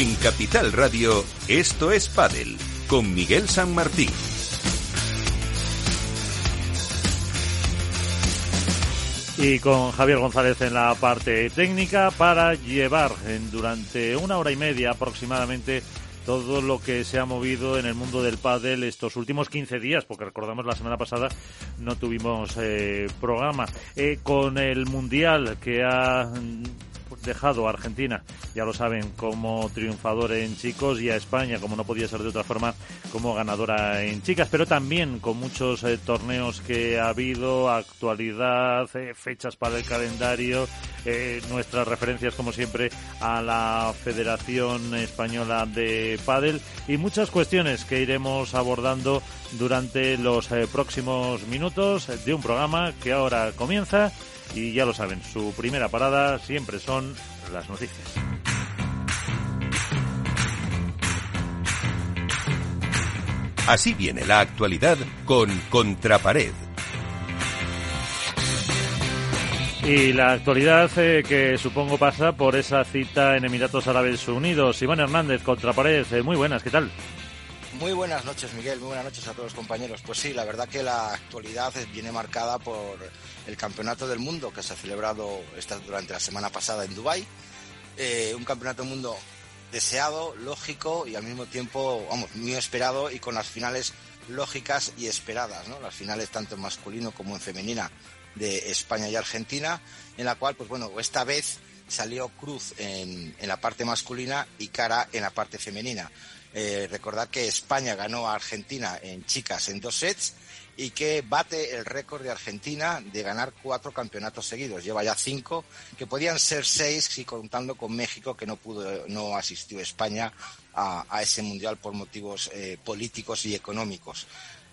En Capital Radio, esto es Padel, con Miguel San Martín. y con Javier González en la parte técnica para llevar en, durante una hora y media aproximadamente todo lo que se ha movido en el mundo del pádel estos últimos 15 días, porque recordamos la semana pasada no tuvimos eh, programa, eh, con el Mundial que ha dejado a Argentina, ya lo saben, como triunfador en chicos y a España, como no podía ser de otra forma, como ganadora en chicas, pero también con muchos eh, torneos que ha habido, actualidad, eh, fechas para el calendario, eh, nuestras referencias, como siempre, a la Federación Española de Padel y muchas cuestiones que iremos abordando durante los próximos minutos de un programa que ahora comienza y ya lo saben, su primera parada siempre son las noticias. Así viene la actualidad con Contrapared. Y la actualidad eh, que supongo pasa por esa cita en Emiratos Árabes Unidos. Iván Hernández, Contrapared, eh, muy buenas, ¿qué tal? Muy buenas noches, Miguel. Muy buenas noches a todos los compañeros. Pues sí, la verdad que la actualidad viene marcada por el Campeonato del Mundo que se ha celebrado durante la semana pasada en Dubái. Eh, un Campeonato del Mundo deseado, lógico y al mismo tiempo, vamos, muy esperado y con las finales lógicas y esperadas, ¿no? Las finales tanto en masculino como en femenina de España y Argentina, en la cual, pues bueno, esta vez salió Cruz en la parte masculina y Cara en la parte femenina. Eh, recordad que España ganó a Argentina en chicas en dos sets y que bate el récord de Argentina de ganar cuatro campeonatos seguidos. Lleva ya cinco, que podían ser seis si contando con México, que no pudo, no asistió España a, ese mundial por motivos eh, políticos y económicos.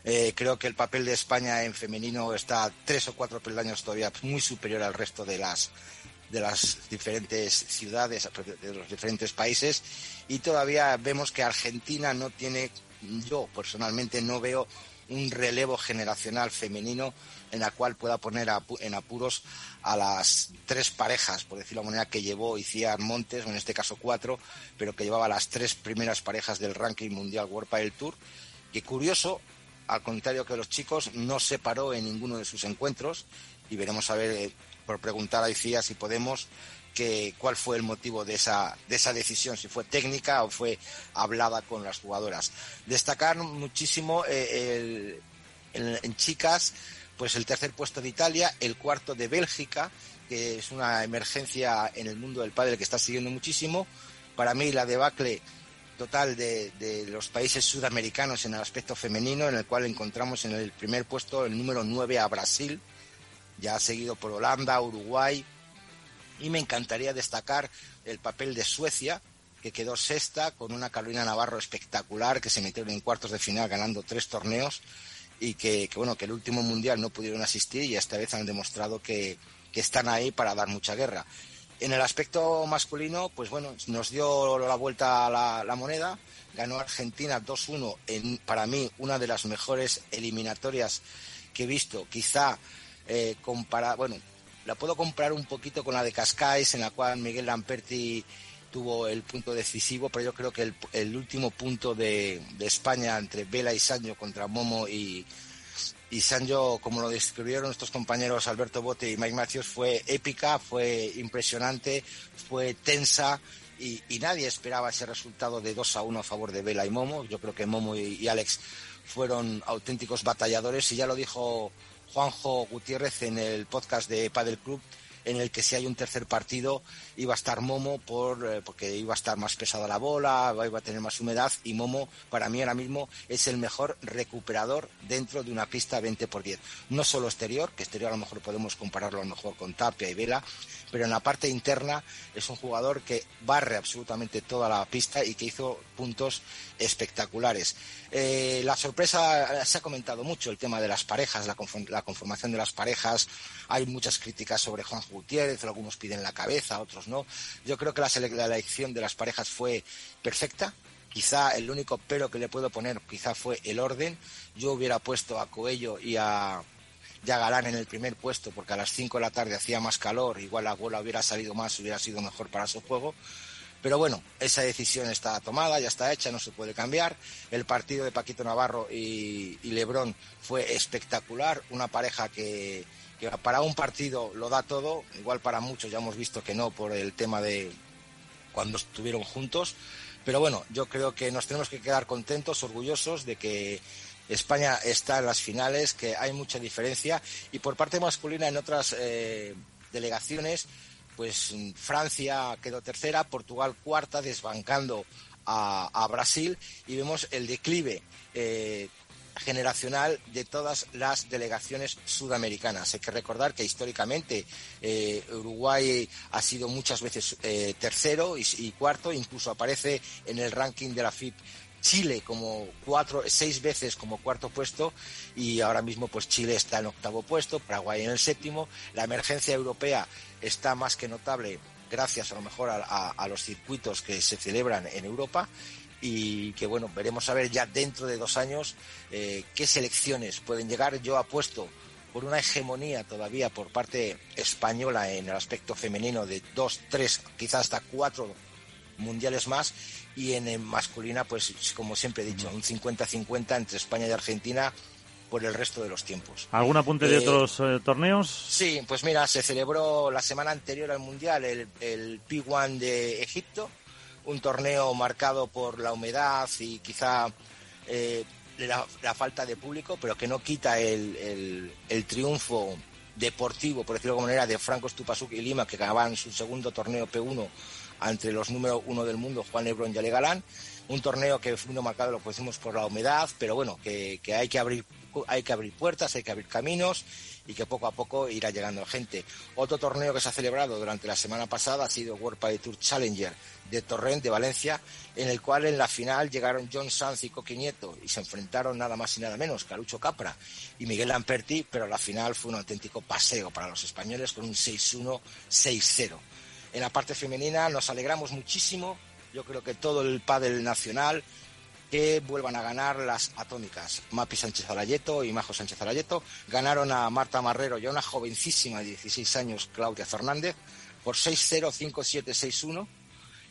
Eh, creo que el papel de España en femenino está tres o cuatro peldaños todavía muy superior al resto de las de las diferentes ciudades, de los diferentes países y todavía vemos que Argentina no tiene, yo personalmente no veo un relevo generacional femenino en la cual pueda poner en apuros a las tres parejas, por decirlo de manera, que llevó Iciar Montes, o en este caso cuatro, pero que llevaba las tres primeras parejas del ranking mundial World Padel Tour. Que curioso, al contrario que los chicos, no se paró en ninguno de sus encuentros y veremos a ver, eh, por preguntar a Icía si podemos, cuál fue el motivo de esa, de esa decisión, si fue técnica o fue hablada con las jugadoras. Destacar muchísimo eh, en, chicas, pues el tercer puesto de Italia, el cuarto de Bélgica, que es una emergencia en el mundo del padre que está siguiendo muchísimo. Para mí la debacle total de, de, los países sudamericanos en el aspecto femenino, en el cual encontramos en el primer puesto el número 9 a Brasil, ya seguido por Holanda, Uruguay, y me encantaría destacar el papel de Suecia, que quedó sexta con una Carolina Navarro espectacular, que se metieron en cuartos de final ganando tres torneos y que, bueno, que el último mundial no pudieron asistir y esta vez han demostrado que, están ahí para dar mucha guerra. En el aspecto masculino, pues bueno, nos dio la vuelta a la, moneda, ganó Argentina 2-1 en, para mí, una de las mejores eliminatorias que he visto, quizá eh, compara, bueno, la puedo comprar un poquito con la de Cascais, en la cual Miguel Lamperti tuvo el punto decisivo, pero yo creo que el, último punto de, España entre Vela y Sancho contra Momo y, y Sancho, como lo describieron nuestros compañeros Alberto Bote y Mike Matthews, fue épica, fue impresionante, fue tensa y, nadie esperaba ese resultado de 2 a 1 a favor de Vela y Momo. Yo creo que Momo y Alex fueron auténticos batalladores y ya lo dijo Juanjo Gutiérrez en el podcast de Padel Club en el que si hay un tercer partido iba a estar Momo por, eh, porque iba a estar más pesada la bola, iba a tener más humedad y Momo para mí ahora mismo es el mejor recuperador dentro de una pista 20 por 10. No solo exterior, que exterior a lo mejor podemos compararlo a lo mejor con Tapia y Vela, pero en la parte interna es un jugador que barre absolutamente toda la pista y que hizo puntos espectaculares. Eh, la sorpresa, se ha comentado mucho el tema de las parejas, la, conformación de las parejas. Hay muchas críticas sobre Juan Gutiérrez, algunos piden la cabeza, otros no. Yo creo que la, la elección de las parejas fue perfecta. Quizá el único pero que le puedo poner quizá fue el orden. Yo hubiera puesto a Coello y a, ya Galán en el primer puesto porque a las 5 de la tarde hacía más calor, igual la bola hubiera salido más, hubiera sido mejor para su juego Pero bueno, esa decisión está tomada, ya está hecha, no se puede cambiar. El partido de Paquito Navarro y, y Lebrón fue espectacular, una pareja que, para un partido lo da todo, igual para muchos ya hemos visto que no por el tema de cuando estuvieron juntos, pero bueno, yo creo que nos tenemos que quedar contentos, orgullosos de que España está en las finales, que hay mucha diferencia. Y por parte masculina en otras eh, delegaciones, pues Francia quedó tercera, Portugal cuarta, desbancando a, Brasil y vemos el declive. Eh, generacional de todas las delegaciones sudamericanas. Hay que recordar que históricamente eh, Uruguay ha sido muchas veces eh, tercero y, cuarto, incluso aparece en el ranking de la FIP Chile como cuatro, seis veces como cuarto puesto y ahora mismo pues Chile está en octavo puesto, Paraguay en el séptimo. La emergencia europea está más que notable gracias a lo mejor a los circuitos que se celebran en Europa y que bueno, veremos a ver ya dentro de dos años eh, qué selecciones pueden llegar. Yo apuesto por una hegemonía todavía por parte española en el aspecto femenino de dos, tres, quizás hasta cuatro mundiales más y en masculina, pues como siempre he dicho, un 50-50 entre España y Argentina por el resto de los tiempos. ¿Algún apunte de eh, otros eh, torneos? Sí, pues mira, se celebró la semana anterior al Mundial el, el P1 de Egipto, un torneo marcado por la humedad y quizá eh, la, falta de público, pero que no quita el, triunfo deportivo, por decirlo de alguna manera, de Franco Stupasuk y Lima, que ganaban su segundo torneo P1 entre los número uno del mundo, Juan Lebron y Ale Galán. Un torneo que fue marcado, lo decimos, por la humedad, pero bueno, que, hay que abrir hay que abrir puertas, hay que abrir caminos y que poco a poco irá llegando gente. Otro torneo que se ha celebrado durante la semana pasada ha sido World Padel Tour Challenger de Torrent de Valencia, en el cual en la final llegaron John Sanz y Coque Nieto y se enfrentaron nada más y nada menos que Capra y Miguel Lamperti, pero la final fue un auténtico paseo para los españoles con un 6-1, 6-0. En la parte femenina nos alegramos muchísimo, yo creo que todo el pádel nacional que vuelvan a ganar las atómicas. Mapi Sánchez Arayeto y Majo Sánchez Arayeto ganaron a Marta Marrero y a una jovencísima de 16 años, Claudia Fernández, por 6-0, 5-7, 6-1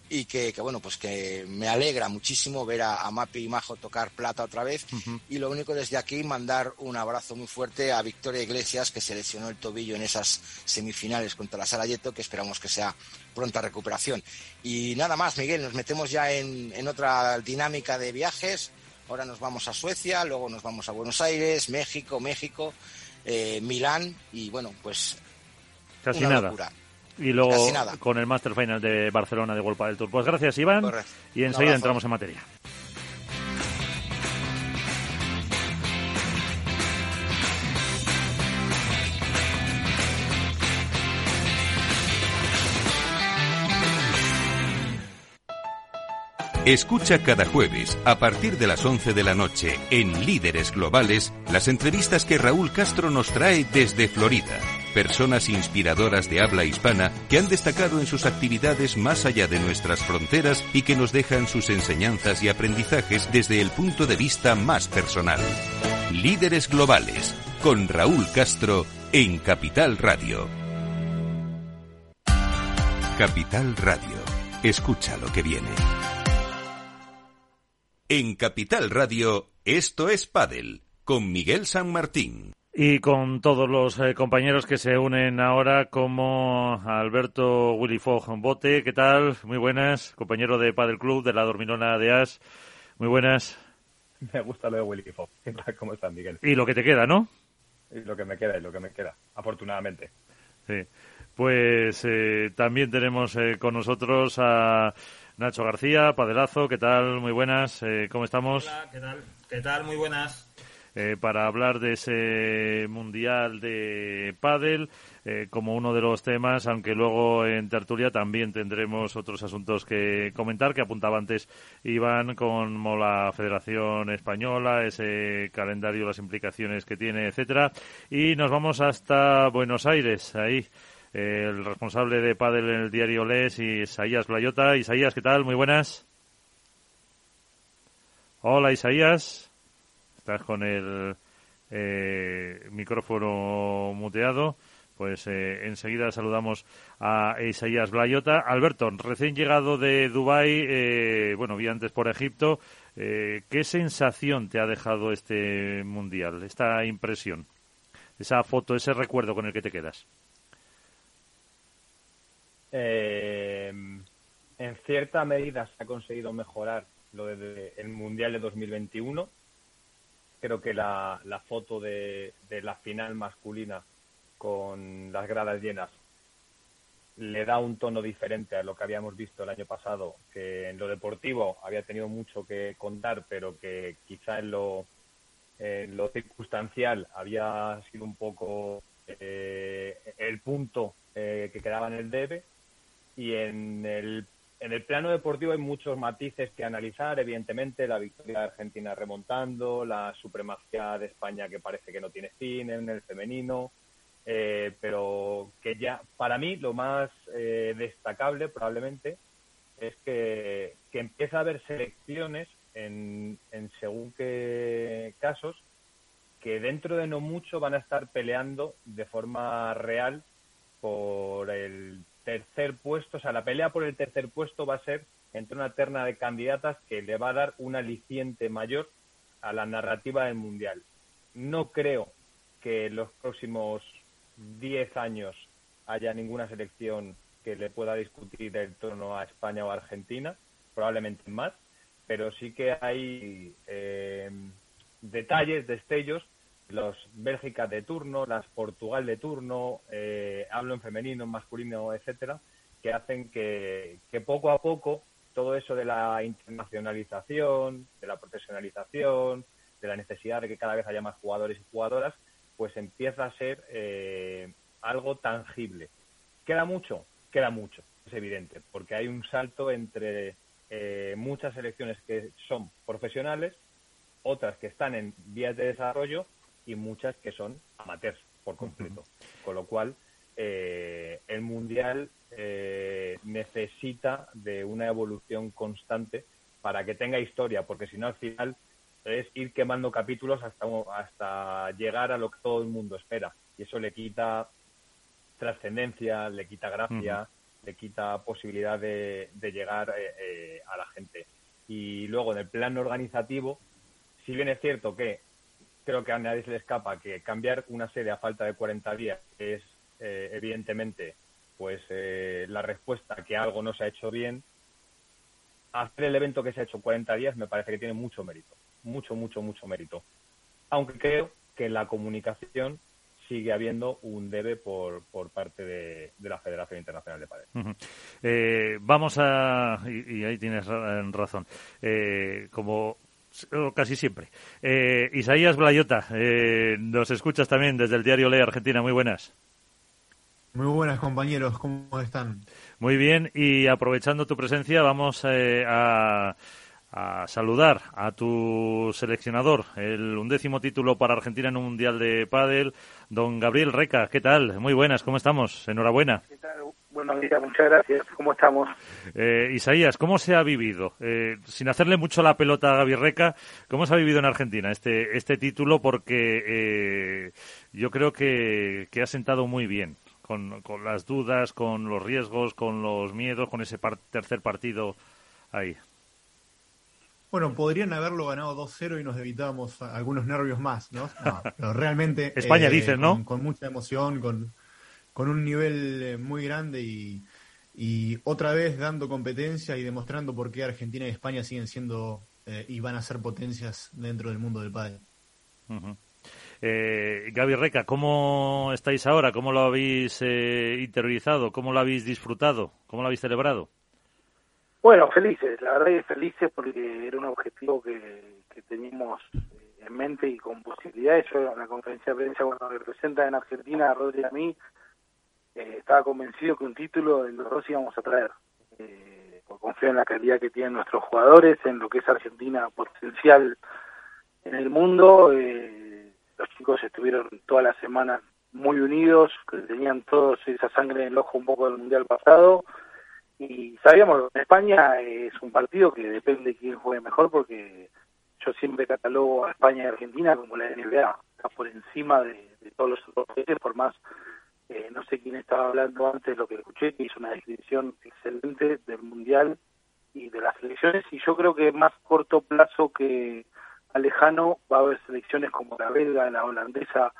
y que, bueno, pues que me alegra muchísimo ver a, Mapi y Majo tocar plata otra vez y lo único desde aquí mandar un abrazo muy fuerte a Victoria Iglesias que se lesionó el tobillo en esas semifinales contra la Sarajevo que esperamos que sea pronta recuperación. Y nada más, Miguel, nos metemos ya en, en otra dinámica de viajes. Ahora nos vamos a Suecia, luego nos vamos a Buenos Aires, México, México, eh, Milán y bueno, pues casi nada. Y luego con el Master Final de Barcelona de World del Tour. Pues gracias, Iván. Y enseguida entramos en materia. Escucha cada jueves, a partir de las 11 de la noche, en Líderes Globales, las entrevistas que Raúl Castro nos trae desde Florida. Personas inspiradoras de habla hispana que han destacado en sus actividades más allá de nuestras fronteras y que nos dejan sus enseñanzas y aprendizajes desde el punto de vista más personal. Líderes Globales, con Raúl Castro, en Capital Radio. Capital Radio. Escucha lo que viene. En Capital Radio, esto es Padel, con Miguel San Martín. Y con todos los eh, compañeros que se unen ahora, como Alberto Willy Fogg Bote, ¿qué tal? Muy buenas, compañero de Padel Club de la Dorminona de As. Muy buenas. Me gusta lo de Willy Fogg. ¿Cómo estás, Miguel? Y lo que te queda, ¿no? Y lo que me queda, y lo que me queda, afortunadamente. Sí. Pues eh, también tenemos eh, con nosotros a Nacho García, Padelazo, ¿qué tal? Muy buenas, eh, ¿cómo estamos? Hola, ¿qué tal? ¿Qué tal? Muy buenas. Eh, para hablar de ese Mundial de Padel eh, como uno de los temas, aunque luego en tertulia también tendremos otros asuntos que comentar, que apuntaba antes Iván, como la Federación Española, ese calendario, las implicaciones que tiene, etcétera. Y nos vamos hasta Buenos Aires, ahí el responsable de Padel en el diario Les, Isaías Playota. Isaías, ¿qué tal? Muy buenas. Hola, Isaías. Estás con el eh, micrófono muteado. Pues eh, enseguida saludamos a Isaías Blayota. Alberto, recién llegado de Dubái, eh, bueno, vi antes por Egipto, eh, ¿qué sensación te ha dejado este mundial, esta impresión, esa foto, ese recuerdo con el que te quedas? en cierta medida se ha conseguido mejorar lo del mundial de 2021. Creo que la, foto de la final masculina con las gradas llenas le da un tono diferente a lo que habíamos visto el año pasado, que en lo deportivo había tenido mucho que contar, pero que quizá en lo, lo circunstancial había sido un poco eh, el punto eh, que quedaba en el debe. Y en el, en el plano deportivo hay muchos matices que analizar, evidentemente, la victoria de Argentina remontando, la supremacía de España que parece que no tiene fin en el femenino, eh, pero que ya, para mí, lo más eh, destacable probablemente es que, empieza a haber selecciones en, según qué casos que dentro de no mucho van a estar peleando de forma real por el tercer puesto, o sea, la pelea por el tercer puesto va a ser entre una terna de candidatas que le va a dar un aliciente mayor a la narrativa del Mundial. No creo que los próximos 10 años haya ninguna selección que le pueda discutir el trono a España o Argentina, probablemente más, pero sí que hay eh, detalles, destellos, los Bélgica de turno, las Portugal de turno, eh, hablo en femenino, en masculino, etcétera, que hacen que, que poco a poco todo eso de la internacionalización, de la profesionalización, de la necesidad de que cada vez haya más jugadores y jugadoras, pues empieza a ser eh, algo tangible. ¿Queda mucho? Queda mucho, es evidente, porque hay un salto entre eh, muchas selecciones que son profesionales, otras que están en vías de desarrollo y muchas que son amateurs por completo. Con lo cual, eh, el Mundial necesita de una evolución constante para que tenga historia, porque si no, al final es ir quemando capítulos hasta, hasta llegar a lo que todo el mundo espera. Y eso le quita trascendencia, le quita gracia, le quita posibilidad de, llegar eh, eh, a la gente. Y luego, en el plano organizativo, si bien es cierto que creo que a nadie se le escapa que cambiar una sede a falta de 40 días es, eh, evidentemente, pues la respuesta que algo no se ha hecho bien, hacer el evento que se ha hecho 40 días me parece que tiene mucho mérito mucho, mucho, mucho mérito. Aunque creo que la comunicación sigue habiendo un debe por, por parte de, la Federación Internacional de Padres. Eh, vamos a, y, ahí tienes razón, eh, como casi siempre. Eh, Isaías Blayota, nos escuchas también desde el diario Le Argentina. Muy buenas. Muy buenas compañeros, ¿cómo están? Muy bien, y aprovechando tu presencia, vamos a a saludar a tu seleccionador, el undécimo título para Argentina en un Mundial de Pádel, don Gabriel Reca. ¿Qué tal? Muy buenas, ¿cómo estamos? Enhorabuena. ¿Qué tal? Buenos días, muchas gracias. ¿Cómo estamos? Eh, Isaías, ¿cómo se ha vivido? Eh, sin hacerle mucho la pelota a Gaby Reca, ¿cómo se ha vivido en Argentina este, este título? Porque eh, yo creo que, que ha sentado muy bien. Con, con las dudas, con los riesgos, con los miedos, con ese tercer partido ahí. Bueno, podrían haberlo ganado 2-0 y nos evitábamos algunos nervios más, ¿no? pero realmente... España, eh, ¿no? Con, mucha emoción, con, con un nivel eh, muy grande y, y, otra vez dando competencia y demostrando por qué Argentina y España siguen siendo eh, y van a ser potencias dentro del mundo del pádel. Gaby Reca, ¿cómo estáis ahora? ¿Cómo lo habéis interiorizado? ¿Cómo lo habéis disfrutado? ¿Cómo lo habéis celebrado? Bueno, felices, la verdad que felices porque era un objetivo que, teníamos en mente y con posibilidades. Yo en la conferencia de prensa cuando representa en Argentina a Rodri y a mí, eh, estaba convencido que un título de los dos íbamos a traer. Eh, confío en la calidad que tienen nuestros jugadores, en lo que es Argentina potencial en el mundo. Eh, los chicos estuvieron toda la semana muy unidos, tenían todos esa sangre en el ojo un poco del Mundial pasado y sabíamos que España es un partido que depende de quién juegue mejor porque yo siempre catalogo a España y Argentina como la NBA, está por encima de, todos los otros países por más Eh, no sé quién estaba hablando antes, lo que escuché, que hizo una descripción excelente del Mundial y de las selecciones, y yo creo que más corto plazo que a lejano va a haber selecciones como la belga, la holandesa,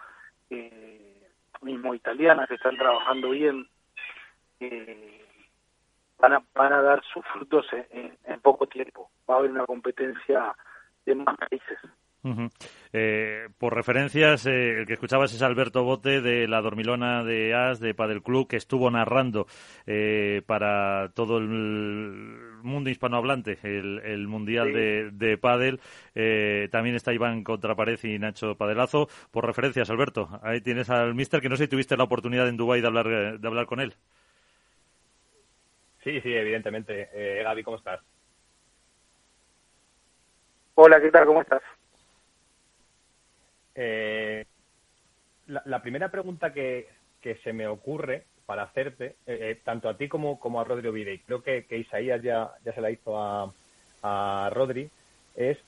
eh, mismo italiana, que están trabajando bien, eh, van, a, van a dar sus frutos en poco tiempo. Va a haber una competencia de más países. Eh, por referencias, eh, el que escuchabas es Alberto Bote de la Dormilona de As, de Padel Club, que estuvo narrando eh, para todo el mundo hispanohablante el, Mundial de, de Padel. también está Iván Contrapared y Nacho Padelazo. Por referencias, Alberto, ahí tienes al mister, que no sé si tuviste la oportunidad en Dubái de hablar, de hablar con él. Sí, sí, evidentemente. Gaby, ¿cómo estás? Hola, ¿qué tal? ¿Cómo estás? Eh, la, primera pregunta que, se me ocurre para hacerte, eh, eh, tanto a ti como, como a Rodrigo Videy, creo que, Isaías ya, ya se la hizo a, a Rodri, es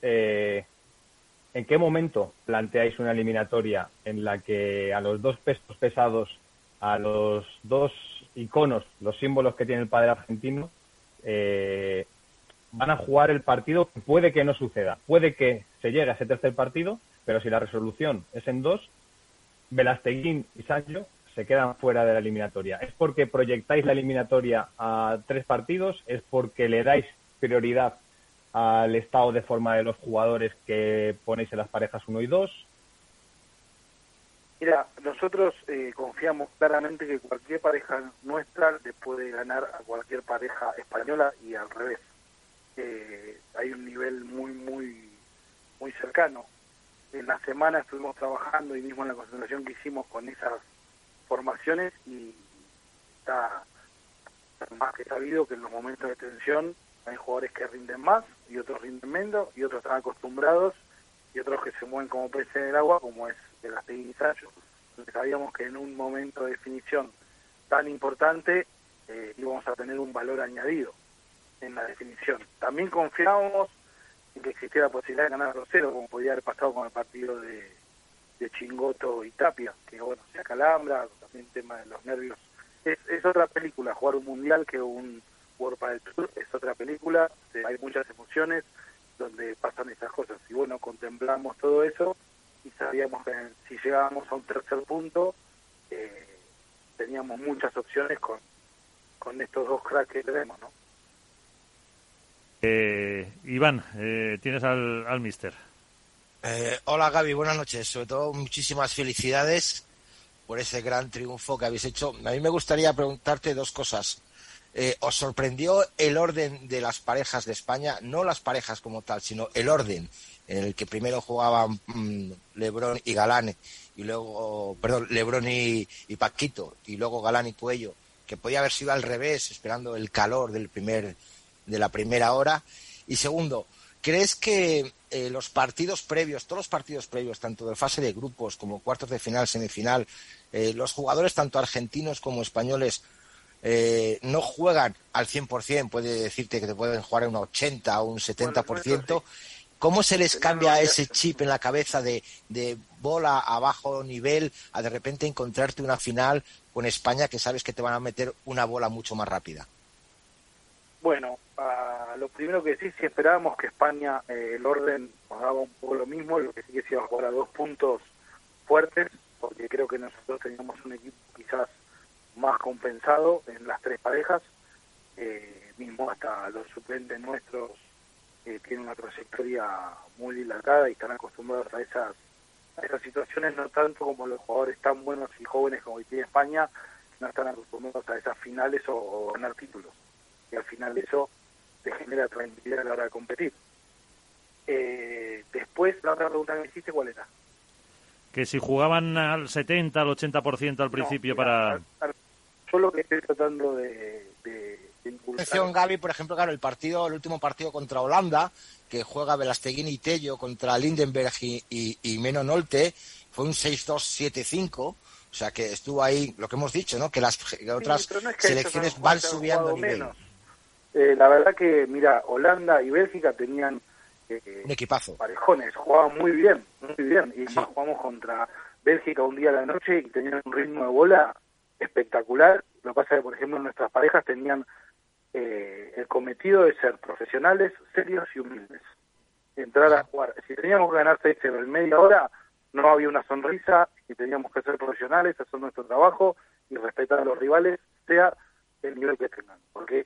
¿en qué momento planteáis una eliminatoria en la que a los dos pesos pesados, a los dos iconos, los símbolos que tiene el padre argentino, eh, van a jugar el partido, puede que no suceda, puede que se llegue a ese tercer partido, pero si la resolución es en dos, Velasteguín y Sancho se quedan fuera de la eliminatoria. ¿Es porque proyectáis la eliminatoria a tres partidos? ¿Es porque le dais prioridad al estado de forma de los jugadores que ponéis en las parejas 1 y 2? Mira, nosotros eh, confiamos claramente que cualquier pareja nuestra le puede ganar a cualquier pareja española y al revés hay un nivel muy, muy, muy cercano. En la semana estuvimos trabajando y mismo en la concentración que hicimos con esas formaciones y está más que sabido que en los momentos de tensión hay jugadores que rinden más y otros rinden menos y otros están acostumbrados y otros que se mueven como peces en el agua como es el Astegui Entonces sabíamos que en un momento de definición tan importante eh, íbamos a tener un valor añadido en la definición. También confiábamos que existiera la posibilidad de ganar 2-0, como podía haber pasado con el partido de, de Chingoto y Tapia, que bueno, se acalambra, también el tema de los nervios. Es, otra película, jugar un mundial que un World del Tour, es otra película, hay muchas emociones donde pasan esas cosas. Y bueno, contemplamos todo eso y sabíamos que si llegábamos a un tercer punto, eh, teníamos muchas opciones con, con estos dos cracks que tenemos, ¿no? Eh, Iván, eh, tienes al, mister. Eh, hola Gaby, buenas noches. Sobre todo muchísimas felicidades por ese gran triunfo que habéis hecho. A mí me gustaría preguntarte dos cosas. Eh, ¿Os sorprendió el orden de las parejas de España? No las parejas como tal, sino el orden en el que primero jugaban mm, Lebrón y Galán y luego, perdón, Lebrón y, y, Paquito y luego Galán y Cuello, que podía haber sido al revés, esperando el calor del primer de la primera hora. Y segundo, ¿crees que eh, los partidos previos, todos los partidos previos, tanto de fase de grupos como cuartos de final, semifinal, eh, los jugadores, tanto argentinos como españoles, eh, no juegan al 100%, puede decirte que te pueden jugar en un 80 o un 70%. ¿Cómo se les cambia ese chip en la cabeza de, de bola a bajo nivel a de repente encontrarte una final con España que sabes que te van a meter una bola mucho más rápida? Bueno, lo primero que sí, si esperábamos que España eh, el orden nos daba un poco lo mismo, lo que sí que se iba a jugar a dos puntos fuertes, porque creo que nosotros teníamos un equipo quizás más compensado en las tres parejas, eh, mismo hasta los suplentes nuestros eh, tienen una trayectoria muy dilatada y están acostumbrados a esas a esas situaciones, no tanto como los jugadores tan buenos y jóvenes como tiene España, no están acostumbrados a esas finales o ganar títulos y al final eso te genera tranquilidad a la hora de competir. Eh, después, la otra pregunta que me hiciste, ¿cuál era? Que si jugaban al 70, al 80% al principio para... yo lo que estoy tratando de, de, Atención, Gaby, por ejemplo, claro, el partido, el último partido contra Holanda, que juega Velasteguín y Tello contra Lindenberg y, y, Meno Nolte, fue un 6-2-7-5. O sea que estuvo ahí, lo que hemos dicho, ¿no? Que las otras selecciones van subiendo nivel. Eh, la verdad que, mira, Holanda y Bélgica tenían eh, un equipazo. Parejones, jugaban muy bien, muy bien. Y más jugamos contra Bélgica un día a la noche y tenían un ritmo de bola espectacular. Lo que pasa es que, por ejemplo, nuestras parejas tenían eh, el cometido de ser profesionales, serios y humildes. Entrar a jugar. Si teníamos que ganar 6-0 en media hora, no había una sonrisa y teníamos que ser profesionales, hacer nuestro trabajo y respetar a los rivales, sea el nivel que tengan. Porque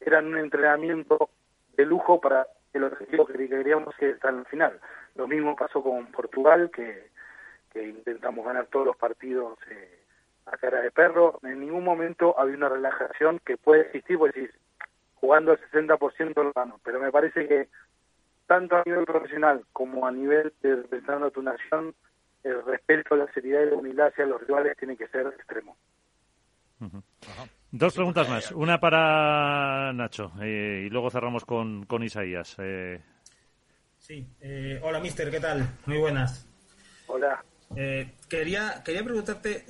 eran un entrenamiento de lujo para el objetivo que queríamos que está en el final. Lo mismo pasó con Portugal, que, que intentamos ganar todos los partidos eh, a cara de perro. En ningún momento había una relajación que puede existir, pues decir, jugando al 60% lo gano. Pero me parece que tanto a nivel profesional como a nivel de representando a tu nación, el respeto, la seriedad y la humildad hacia los rivales tiene que ser extremo. Dos preguntas más. Una para Nacho eh, y luego cerramos con, con Isaías. Eh. Sí. Eh, hola, mister. ¿Qué tal? Muy buenas. Hola. quería, quería preguntarte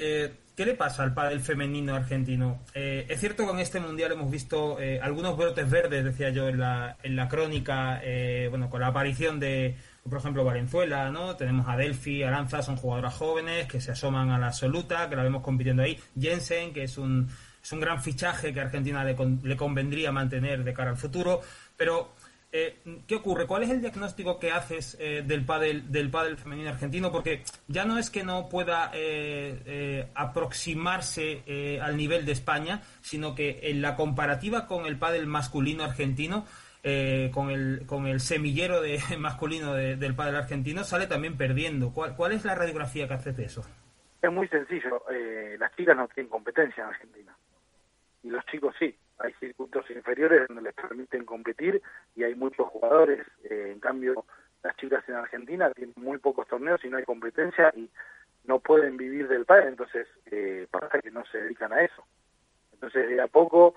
¿Qué le pasa al pádel femenino argentino? Eh, es cierto que en este mundial hemos visto eh, algunos brotes verdes, decía yo en la, en la crónica, eh, bueno, con la aparición de, por ejemplo, Valenzuela, ¿no? Tenemos a Delphi, Aranza, son jugadoras jóvenes que se asoman a la absoluta, que la vemos compitiendo ahí. Jensen, que es un, es un gran fichaje que a Argentina le, le convendría mantener de cara al futuro, pero eh, ¿qué ocurre? ¿Cuál es el diagnóstico que haces eh, del pádel del pádel femenino argentino? Porque ya no es que no pueda eh, aproximarse al nivel de España, sino que en la comparativa con el pádel masculino argentino, con el con el semillero de masculino del pádel argentino, sale también perdiendo. ¿Cuál, ¿Cuál es la radiografía que haces de eso? Es muy sencillo. las chicas no tienen competencia en Argentina y los chicos sí hay circuitos inferiores donde les permiten competir y hay muchos jugadores. Eh, en cambio, las chicas en Argentina tienen muy pocos torneos y no hay competencia y no pueden vivir del padre, entonces eh, pasa que no se dedican a eso. Entonces, de a poco,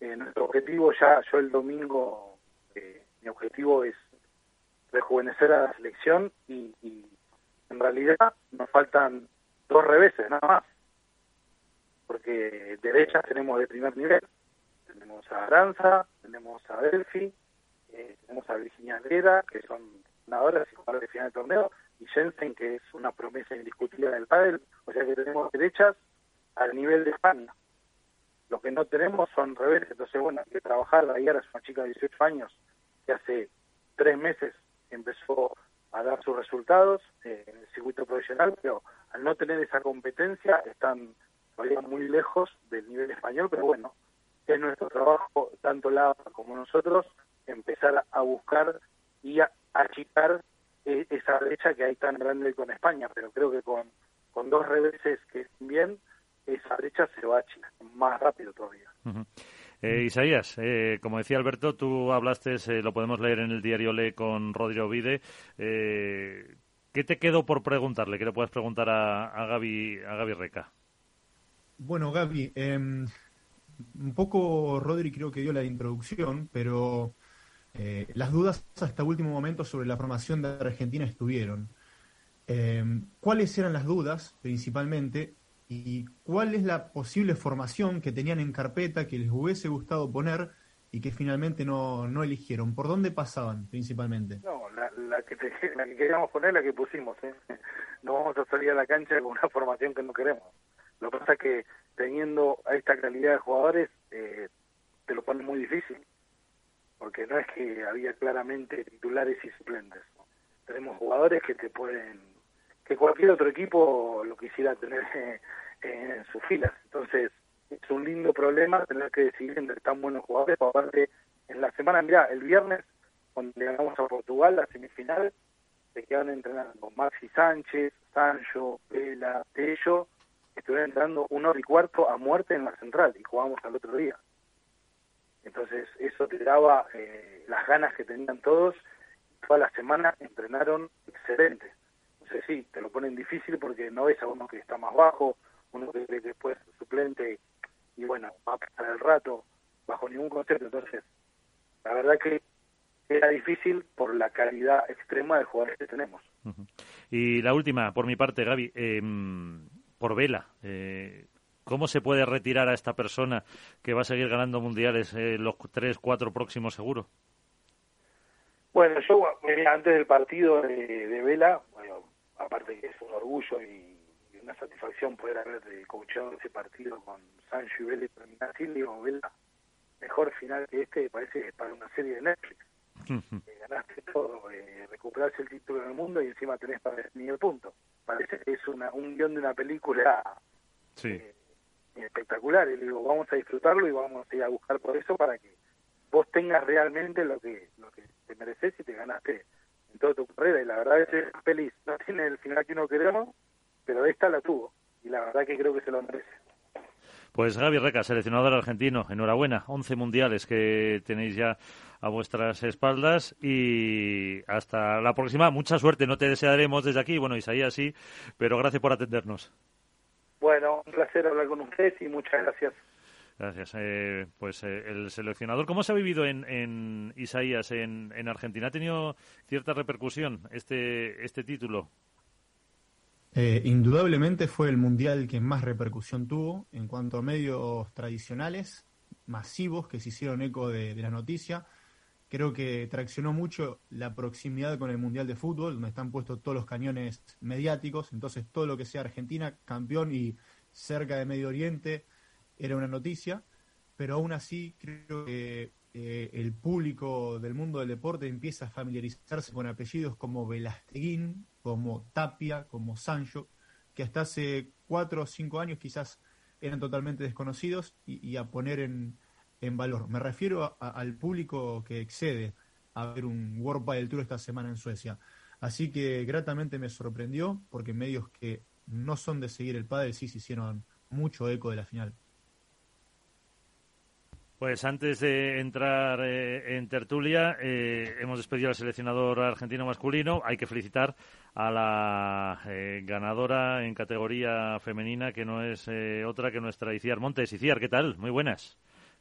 eh, nuestro objetivo ya, yo el domingo, eh, mi objetivo es rejuvenecer a la selección y, y en realidad nos faltan dos reveses nada más, porque derechas tenemos de primer nivel tenemos a Aranza, tenemos a Delphi, eh, tenemos a Virginia Andrera, que son ganadoras y jugadoras de final de torneo, y Jensen, que es una promesa indiscutible del pádel, o sea que tenemos derechas al nivel de España. Lo que no tenemos son reveses, entonces bueno, hay que trabajar, la es una chica de 18 años que hace tres meses empezó a dar sus resultados eh, en el circuito profesional, pero al no tener esa competencia están todavía muy lejos del nivel español, pero bueno, es nuestro trabajo, tanto la como nosotros, empezar a buscar y a achicar e, esa brecha que hay tan grande con España, pero creo que con, con dos reveses que estén bien, esa brecha se va a achicar más rápido todavía. Eh, Isaías, eh, como decía Alberto, tú hablaste, eh, lo podemos leer en el diario Le con Rodrigo Vide. ¿Qué te quedó por preguntarle? ¿Qué le puedes preguntar a, Gaby, a Gaby Reca? Bueno, Gaby, em, un poco Rodri creo que dio la introducción, pero eh, las dudas hasta último momento sobre la formación de Argentina estuvieron. Eh, ¿Cuáles eran las dudas principalmente y cuál es la posible formación que tenían en carpeta que les hubiese gustado poner y que finalmente no, no eligieron? ¿Por dónde pasaban principalmente? No, la, que, la que queríamos poner, la que pusimos. ¿eh? No vamos a salir a la cancha con una formación que no queremos. Lo que pasa es que teniendo a esta calidad de jugadores, eh, te lo pone muy difícil, porque no es que había claramente titulares y suplentes. Tenemos jugadores que te pueden, que cualquier otro equipo lo quisiera tener en sus filas. Entonces, es un lindo problema tener que decidir entre tan buenos jugadores. Aparte, en la semana, mira, el viernes, cuando llegamos a Portugal, la semifinal, se quedan entrenando Maxi Sánchez, Sancho, Vela, Tello, estuvieron entrando una hora y cuarto a muerte en la central y jugamos al otro día. Entonces eso te daba eh, las ganas que tenían todos. Toda la semana entrenaron excelente. Entonces sí, te lo ponen difícil porque no ves a uno que está más bajo, uno que cree suplente y bueno, va a pasar el rato bajo ningún concepto. Entonces, la verdad que era difícil por la calidad extrema de jugadores que tenemos. Y la última, por mi parte, Gaby. Eh, por vela. Eh, ¿Cómo se puede retirar a esta persona que va a seguir ganando mundiales eh, los tres, cuatro próximos seguro? Bueno, yo antes del partido de, Vela, bueno, aparte que es un orgullo y, un una satisfacción poder haber eh, coachado ese partido con Sancho y Vélez terminar así, digo, Vela, mejor final que este parece para una serie de Netflix. Eh, ganaste todo, eh, recuperaste el título del mundo y encima tenés para definir el punto. Parece que es una, un guion de una película Sí. eh, espectacular. Y digo, vamos a disfrutarlo y vamos a ir a buscar por eso para que vos tengas realmente lo que lo que te mereces y te ganaste en toda tu carrera. Y la verdad es que es feliz. No tiene el final que uno queremos, pero esta la tuvo. Y la verdad que creo que se lo merece. Pues Gaby Reca, seleccionador argentino, enhorabuena, 11 mundiales que tenéis ya a vuestras espaldas y hasta la próxima. Mucha suerte, no te desearemos desde aquí, bueno, Isaías sí, pero gracias por atendernos. Bueno, un placer hablar con ustedes y muchas gracias. Gracias. Eh, pues eh, el seleccionador, ¿cómo se ha vivido en, en Isaías en, en Argentina? ¿Ha tenido cierta repercusión este, este título? Eh, indudablemente fue el mundial que más repercusión tuvo en cuanto a medios tradicionales, masivos, que se hicieron eco de, de la noticia. Creo que traccionó mucho la proximidad con el Mundial de Fútbol, donde están puestos todos los cañones mediáticos. Entonces, todo lo que sea Argentina, campeón y cerca de Medio Oriente, era una noticia. Pero aún así, creo que eh, el público del mundo del deporte empieza a familiarizarse con apellidos como Velasteguín, como Tapia, como Sancho, que hasta hace cuatro o cinco años quizás eran totalmente desconocidos y, a poner en, en valor. Me refiero a- al público que excede a ver un World Padel Tour esta semana en Suecia. Así que gratamente me sorprendió porque medios que no son de seguir el pádel sí se hicieron mucho eco de la final. Pues antes de entrar eh, en tertulia, eh, hemos despedido al seleccionador argentino masculino. Hay que felicitar a la eh, ganadora en categoría femenina, que no es eh, otra que nuestra Iciar Montes. Iciar, ¿qué tal? Muy buenas.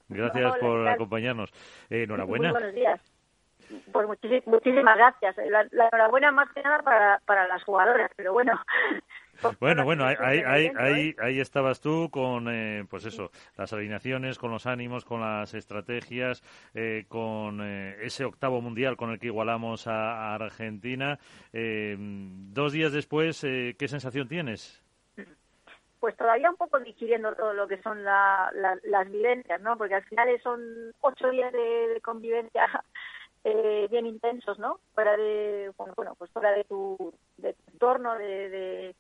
Gracias Hola, por acompañarnos. Eh, enhorabuena. Muy buenos días. Pues muchísimas gracias. La, la enhorabuena más que nada para, para las jugadoras, pero bueno. Bueno, bueno, ahí, ahí, ahí, ¿eh? ahí estabas tú con, eh, pues eso, las alineaciones, con los ánimos, con las estrategias, eh, con eh, ese octavo mundial con el que igualamos a, a Argentina. Eh, dos días después, eh, ¿qué sensación tienes? Pues todavía un poco digiriendo todo lo que son la- la- las vivencias, ¿no? Porque al final son ocho días de, de convivencia eh, bien intensos, ¿no? Fuera de, bueno, bueno, pues fuera de tu, de tu entorno, de, de-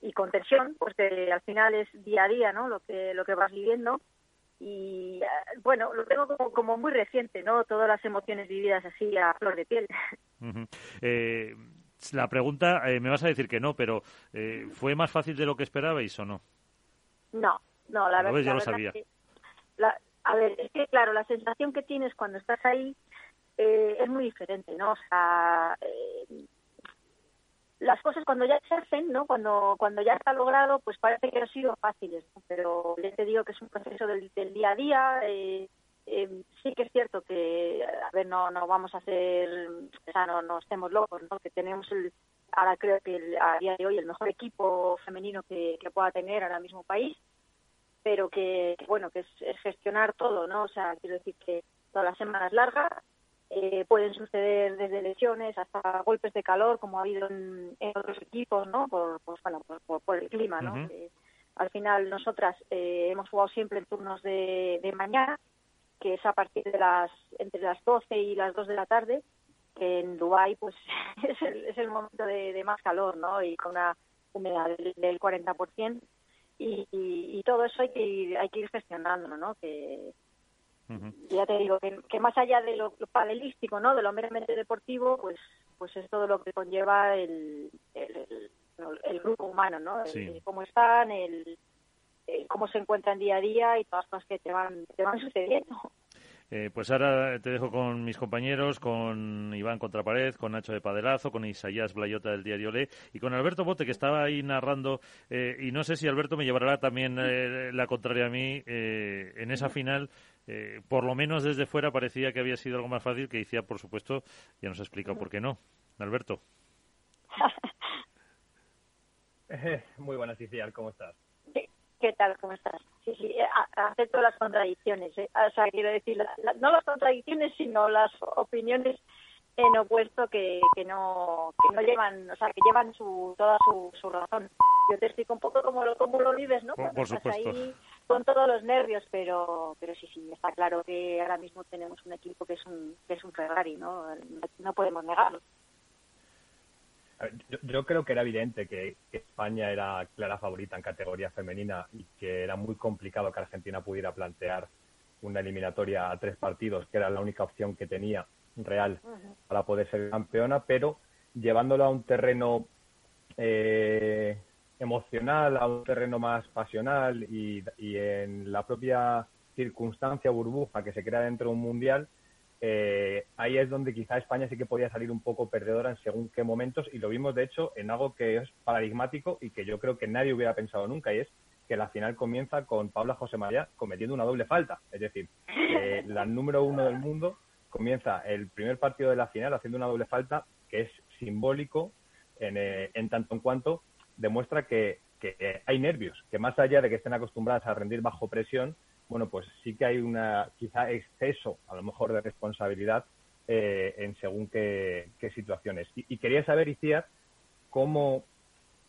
y con tensión, pues que al final es día a día, ¿no? Lo que lo que vas viviendo y eh, bueno, lo tengo como, como muy reciente, ¿no? Todas las emociones vividas así a flor de piel. Eh, la pregunta, eh, me vas a decir que no, pero eh, ¿fue más fácil de lo que esperabais o no? No, no, la verdad, ves, ya la lo verdad sabía. que la- a ver, es que claro, la sensación que tienes cuando estás ahí eh, es muy diferente, ¿no? O sea, las cosas cuando ya se hacen, ¿no? Cuando cuando ya está logrado, pues parece que han sido fáciles, pero ya te digo que es un proceso del, día a día. Eh, eh, sí que es cierto que, a ver, no no vamos a hacer, o sea, no, no estemos locos, ¿no? Que tenemos el, ahora creo que el- a día de hoy el mejor equipo femenino que, que pueda tener ahora mismo país pero que, que, bueno, que es, es gestionar todo, ¿no? O sea, quiero decir que todas las semanas largas eh, pueden suceder desde lesiones hasta golpes de calor, como ha habido en, en otros equipos, ¿no? Por, pues, bueno, por, el clima, ¿no? Que al final nosotras eh, hemos jugado siempre en turnos de, de mañana, que es a partir de las entre las 12 y las 2 de la tarde, que en Dubái pues es el, es el momento de, de más calor, ¿no? Y con una humedad del, del 40%. Y, y, y todo eso hay que ir, hay que ir gestionándolo, ¿no? Que Ujú. ya te digo que, que más allá de lo, lo padelístico, ¿no? De lo meramente deportivo, pues pues es todo lo que conlleva el, el, el- el grupo humano, ¿no? El- Sí. el cómo están, el, el cómo se encuentran día a día y todas las cosas que te van te van sucediendo. Eh, pues ahora te dejo con mis compañeros, con Iván Contrapared, con Nacho de Padelazo, con Isaías Blayota del Diario Le y con Alberto Bote, que estaba ahí narrando. eh, y no sé si Alberto me llevará también eh, la contraria a mí. eh, en esa final, eh, por lo menos desde fuera, parecía que había sido algo más fácil, que Iciar, por supuesto, ya nos ha explicado por qué no. Alberto. Muy buenas, Iciar, ¿cómo estás? ¿Qué, qué tal? ¿Cómo estás? Sí, sí, eh, acepto las contradicciones. ¿eh? O sea, quiero decir, la- la- no las contradicciones, sino las opiniones en opuesto que, que no que no llevan, o sea, que llevan su toda su, su razón. yo te explico un poco cómo lo, cómo lo vives, ¿no? Por, supuesto. ahí con todos los nervios, pero pero sí, sí, está claro que ahora mismo tenemos un equipo que es un, que es un Ferrari, ¿no? No podemos negarlo. Yo, creo que era evidente que, España era clara favorita en categoría femenina y que era muy complicado que Argentina pudiera plantear una eliminatoria a tres partidos, que era la única opción que tenía real para poder ser campeona, pero llevándolo a un terreno eh, emocional, a un terreno más pasional y, y en la propia circunstancia burbuja que se crea dentro de un mundial, eh, ahí es donde quizá España sí que podía salir un poco perdedora en según qué momentos y lo vimos de hecho en algo que es paradigmático y que yo creo que nadie hubiera pensado nunca y es que la final comienza con Paula José María cometiendo una doble falta, es decir, la número uno del mundo comienza el primer partido de la final haciendo una doble falta que es simbólico en, eh, en tanto en cuanto demuestra que, que hay nervios, que más allá de que estén acostumbradas a rendir bajo presión, bueno, pues sí que hay una quizá exceso, a lo mejor, de responsabilidad eh, en según qué, situaciones. Y, quería saber, Iciar, cómo,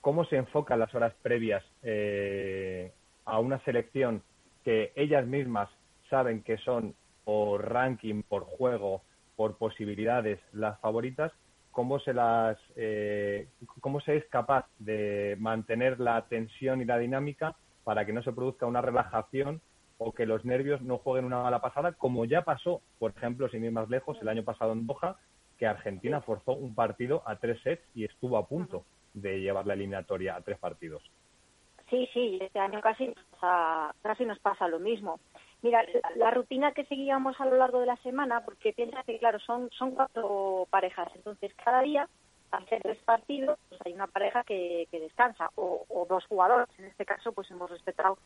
cómo se enfocan las horas previas eh, a una selección que ellas mismas saben que son por ranking, por juego, por posibilidades las favoritas, cómo se las eh, cómo se es capaz de mantener la tensión y la dinámica para que no se produzca una relajación o que los nervios no jueguen una mala pasada, como ya pasó, por ejemplo, sin ir más lejos, el año pasado en Doha, que Argentina forzó un partido a tres sets y estuvo a punto de llevar la eliminatoria a tres partidos. Sí, sí, este año casi nos pasa, casi nos pasa lo mismo. Mira, la, rutina que seguíamos a lo largo de la semana, porque piensa que, claro, son, son cuatro parejas, entonces cada día, hace tres partidos, pues hay una pareja que, que descansa, o, o, dos jugadores. En este caso, pues hemos respetado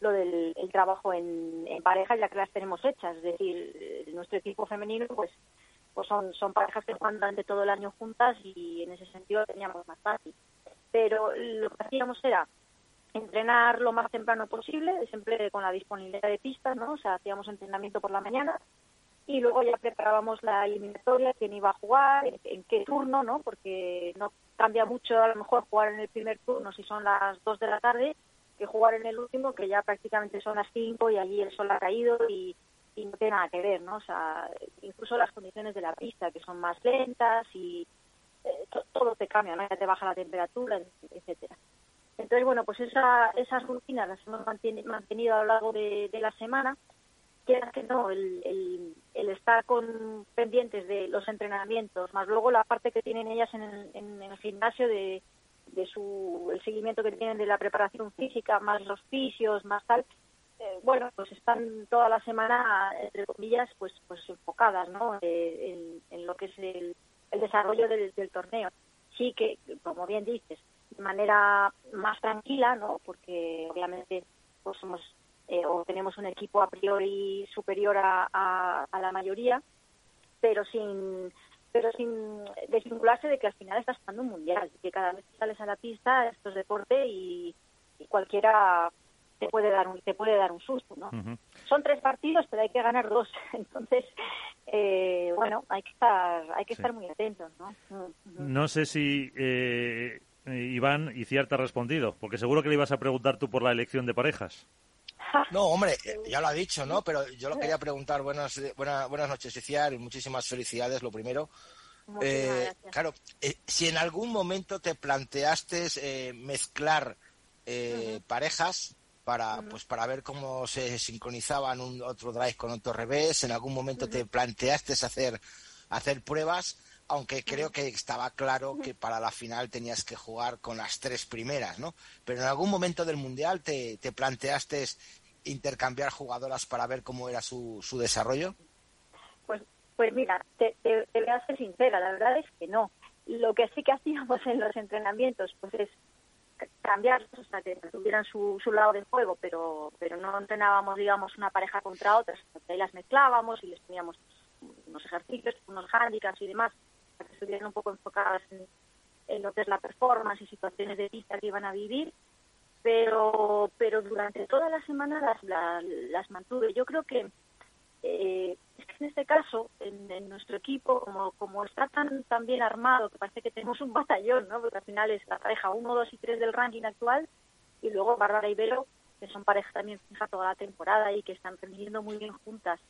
lo del trabajo en, pareja ya que las tenemos hechas. Es decir, nuestro equipo femenino pues pues son, son parejas que juegan durante todo el año juntas y en ese sentido teníamos más fácil. Pero lo que hacíamos era entrenar lo más temprano posible, siempre con la disponibilidad de pistas, ¿no? O sea, hacíamos entrenamiento por la mañana y luego ya preparábamos la eliminatoria, quién iba a jugar, en, en, qué turno, ¿no? Porque no cambia mucho a lo mejor jugar en el primer turno si son las dos de la tarde que jugar en el último, que ya prácticamente son las 5 y allí el sol ha caído y, no tiene nada que ver, ¿no? O sea, incluso las condiciones de la pista, que son más lentas y eh, todo te cambia, ¿no? Ya te baja la temperatura, etcétera. Entonces, bueno, pues esa, esas rutinas las hemos mantenido a lo largo de, la semana. Quieras que no, el, el, el, estar con pendientes de los entrenamientos, más luego la parte que tienen ellas en el, en el gimnasio de, de su el seguimiento que tienen de la preparación física, más los fisios, más tal, eh, bueno, pues están toda la semana, entre comillas, pues pues enfocadas, ¿no? Eh, en, lo que es el desarrollo del, torneo. Sí que, como bien dices, de manera más tranquila, ¿no? Porque obviamente pues somos eh, o tenemos un equipo a priori superior a, a la mayoría, pero sin pero sin desvincularse de que al final estás jugando un mundial, que cada vez que sales a la pista esto es deporte y, cualquiera te puede dar un te puede dar un susto, ¿no? Son tres partidos, pero hay que ganar dos, entonces eh, bueno, hay que estar hay que estar muy atentos, ¿no? No sé si eh, Iván y cierta ha respondido, porque seguro que le ibas a preguntar tú por la elección de parejas. No, hombre, eh, ya lo ha dicho, ¿no? Pero yo lo quería preguntar. Buenas, buenas, buenas noches, Iciar, y muchísimas felicidades, lo primero. Eh, claro, eh, si en algún momento te planteaste mezclar parejas para pues para ver cómo se sincronizaban un otro drive con otro revés, en algún momento te planteaste hacer hacer pruebas aunque creo que estaba claro que para la final tenías que jugar con las tres primeras, ¿no? Pero en algún momento del Mundial te, te planteaste intercambiar jugadoras para ver cómo era su, su desarrollo. Pues, pues mira, te, te, voy a ser sincera, la verdad es que no. Lo que sí que hacíamos en los entrenamientos, pues es cambiar, o sea, que tuvieran su, su lado de juego, pero, pero no entrenábamos, digamos, una pareja contra otras, ahí las mezclábamos y les poníamos unos ejercicios, unos handicaps y demás que un poco enfocadas en, lo que es la performance y situaciones de pista que iban a vivir, pero pero durante toda la semana las, las, mantuve. Yo creo que eh, en este caso, en, nuestro equipo, como, como está tan, tan bien armado, que parece que tenemos un batallón, ¿no? Porque al final es la pareja 1, 2 y 3 del ranking actual, y luego Bárbara y Vero, que son pareja también fija toda la temporada y que están rendiendo muy bien juntas.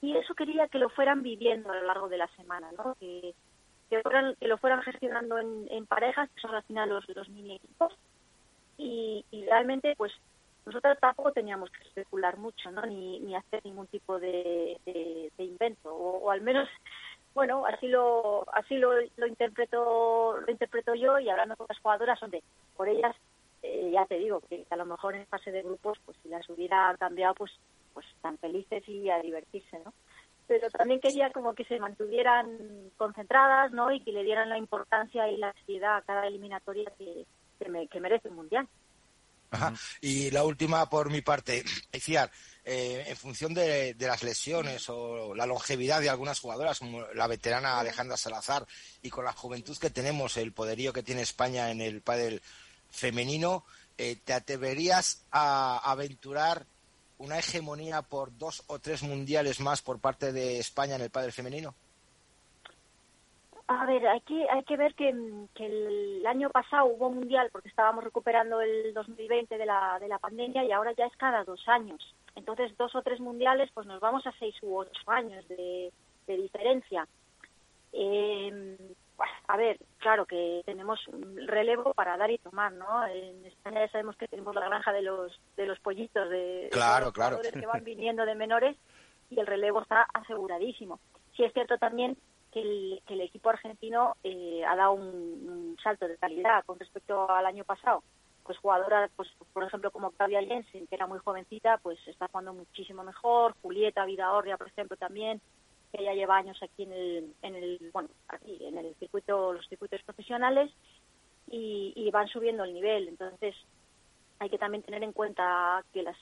Y eso quería que lo fueran viviendo a lo largo de la semana, ¿no? Que, que, lo fueran gestionando en, parejas, que son al final los, mini equipos. Y, realmente, pues nosotros tampoco teníamos que especular mucho, ¿no? Ni, ni hacer ningún tipo de, invento, o, al menos, bueno, así lo así lo, lo interpreto lo interpreto yo y hablando con las jugadoras, donde por ellas eh, ya te digo que a lo mejor en fase de grupos, pues si las hubiera cambiado, pues pues están felices y a divertirse, ¿no? Pero también quería como que se mantuvieran concentradas, ¿no? Y que le dieran la importancia y la seriedad a cada eliminatoria que, que merece un mundial. Y la última por mi parte, eh, en función de, las lesiones o la longevidad de algunas jugadoras, como la veterana Alejandra Salazar, y con la juventud que tenemos, el poderío que tiene España en el pádel femenino, eh, ¿te atreverías a aventurar una hegemonía por dos o tres mundiales más por parte de España en el pádel femenino? A ver, hay que, hay que ver que, el año pasado hubo mundial porque estábamos recuperando el 2020 de la, de la pandemia y ahora ya es cada dos años. Entonces, dos o tres mundiales, pues nos vamos a seis u ocho años de, diferencia. Eh, a ver, claro que tenemos relevo para dar y tomar, ¿no? En España ya sabemos que tenemos la granja de los de los pollitos de, claro, los claro. que van viniendo de menores y el relevo está aseguradísimo. Sí es cierto también que el, equipo argentino eh, ha dado un, salto de calidad con respecto al año pasado. Pues jugadoras, pues por ejemplo como Claudia Jensen, que era muy jovencita, pues está jugando muchísimo mejor. Julieta Vidaorria, por ejemplo, también, que ya lleva años aquí en el, en el bueno, aquí en el circuito, los circuitos profesionales y, y van subiendo el nivel. Entonces hay que también tener en cuenta que las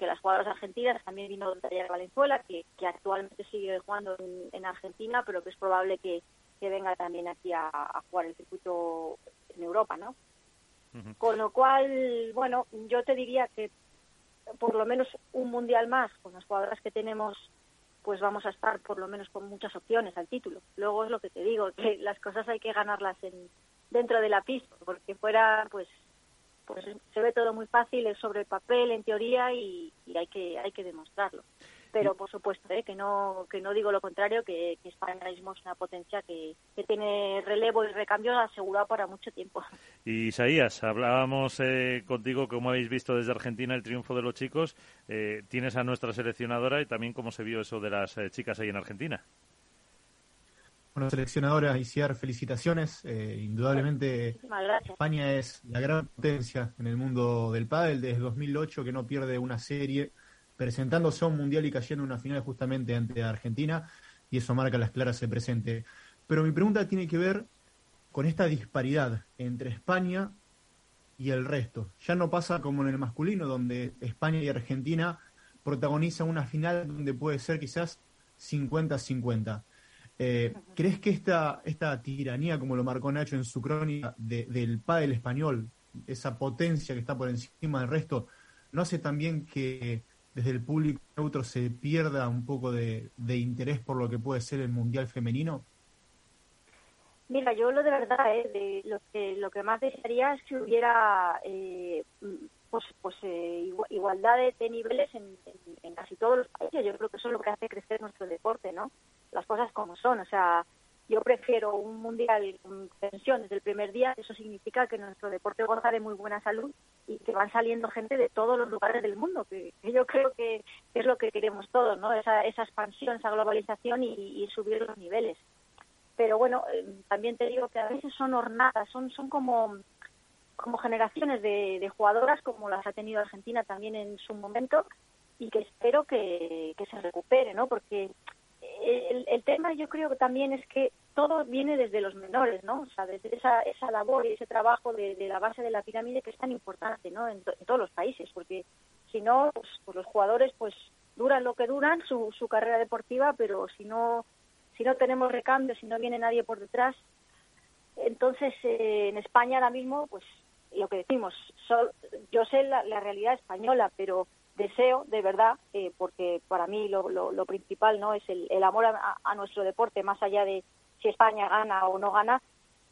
que las jugadoras argentinas, también vino Taller Valenzuela, que, que actualmente sigue jugando en, Argentina, pero que es probable que, venga también aquí a, jugar el circuito en Europa, ¿no? Con lo cual, bueno, yo te diría que por lo menos un mundial más con las jugadoras que tenemos pues vamos a estar por lo menos con muchas opciones al título. Luego es lo que te digo, que las cosas hay que ganarlas en, dentro de la pista, porque fuera pues pues se ve todo muy fácil, es sobre el papel, en teoría, y, hay que hay que demostrarlo. Pero por supuesto, ¿eh? que no que no digo lo contrario, que, España mismo es una potencia que, tiene relevo y recambio asegurado para mucho tiempo. Y Isaías, hablábamos eh, contigo, como habéis visto desde Argentina, el triunfo de los chicos. Eh, tienes a nuestra seleccionadora y también cómo se vio eso de las eh, chicas ahí en Argentina. Bueno, seleccionadora Isiar, felicitaciones. Eh, indudablemente España es la gran potencia en el mundo del pádel desde 2008 que no pierde una serie, presentándose a un mundial y cayendo en una final justamente ante Argentina y eso marca las claras de presente. Pero mi pregunta tiene que ver con esta disparidad entre España y el resto. Ya no pasa como en el masculino, donde España y Argentina protagonizan una final donde puede ser quizás 50-50. Eh, ¿Crees que esta, esta tiranía, como lo marcó Nacho en su crónica, del pádel español, esa potencia que está por encima del resto, no hace también que desde el público neutro se pierda un poco de, interés por lo que puede ser el Mundial femenino? Mira, yo lo de verdad, eh, de lo, que, lo que más desearía es que hubiera eh, pues, pues eh, igualdad de, niveles en, en, casi todos los países. Yo creo que eso es lo que hace crecer nuestro deporte, ¿no? las cosas como son. O sea, yo prefiero un mundial con tensión desde el primer día. Eso significa que nuestro deporte goza de muy buena salud y que van saliendo gente de todos los lugares del mundo, que, yo creo que es lo que queremos todos, ¿no? Esa, esa expansión, esa globalización y, subir los niveles. Pero bueno, eh, también te digo que a veces son hornadas, son, son como como generaciones de, de jugadoras como las ha tenido Argentina también en su momento y que espero que, que se recupere, ¿no? Porque el, tema yo creo que también es que todo viene desde los menores, ¿no? O sea, desde esa, esa labor y ese trabajo de, la base de la pirámide que es tan importante, ¿no? En, todos los países, porque si no, pues, pues, los jugadores pues duran lo que duran su, su carrera deportiva, pero si no si no tenemos recambio, si no viene nadie por detrás, entonces eh, en España ahora mismo, pues lo que decimos, yo sé la realidad española, pero deseo de verdad, eh, porque para mí lo, lo, principal no es el, el amor a, nuestro deporte, más allá de si España gana o no gana,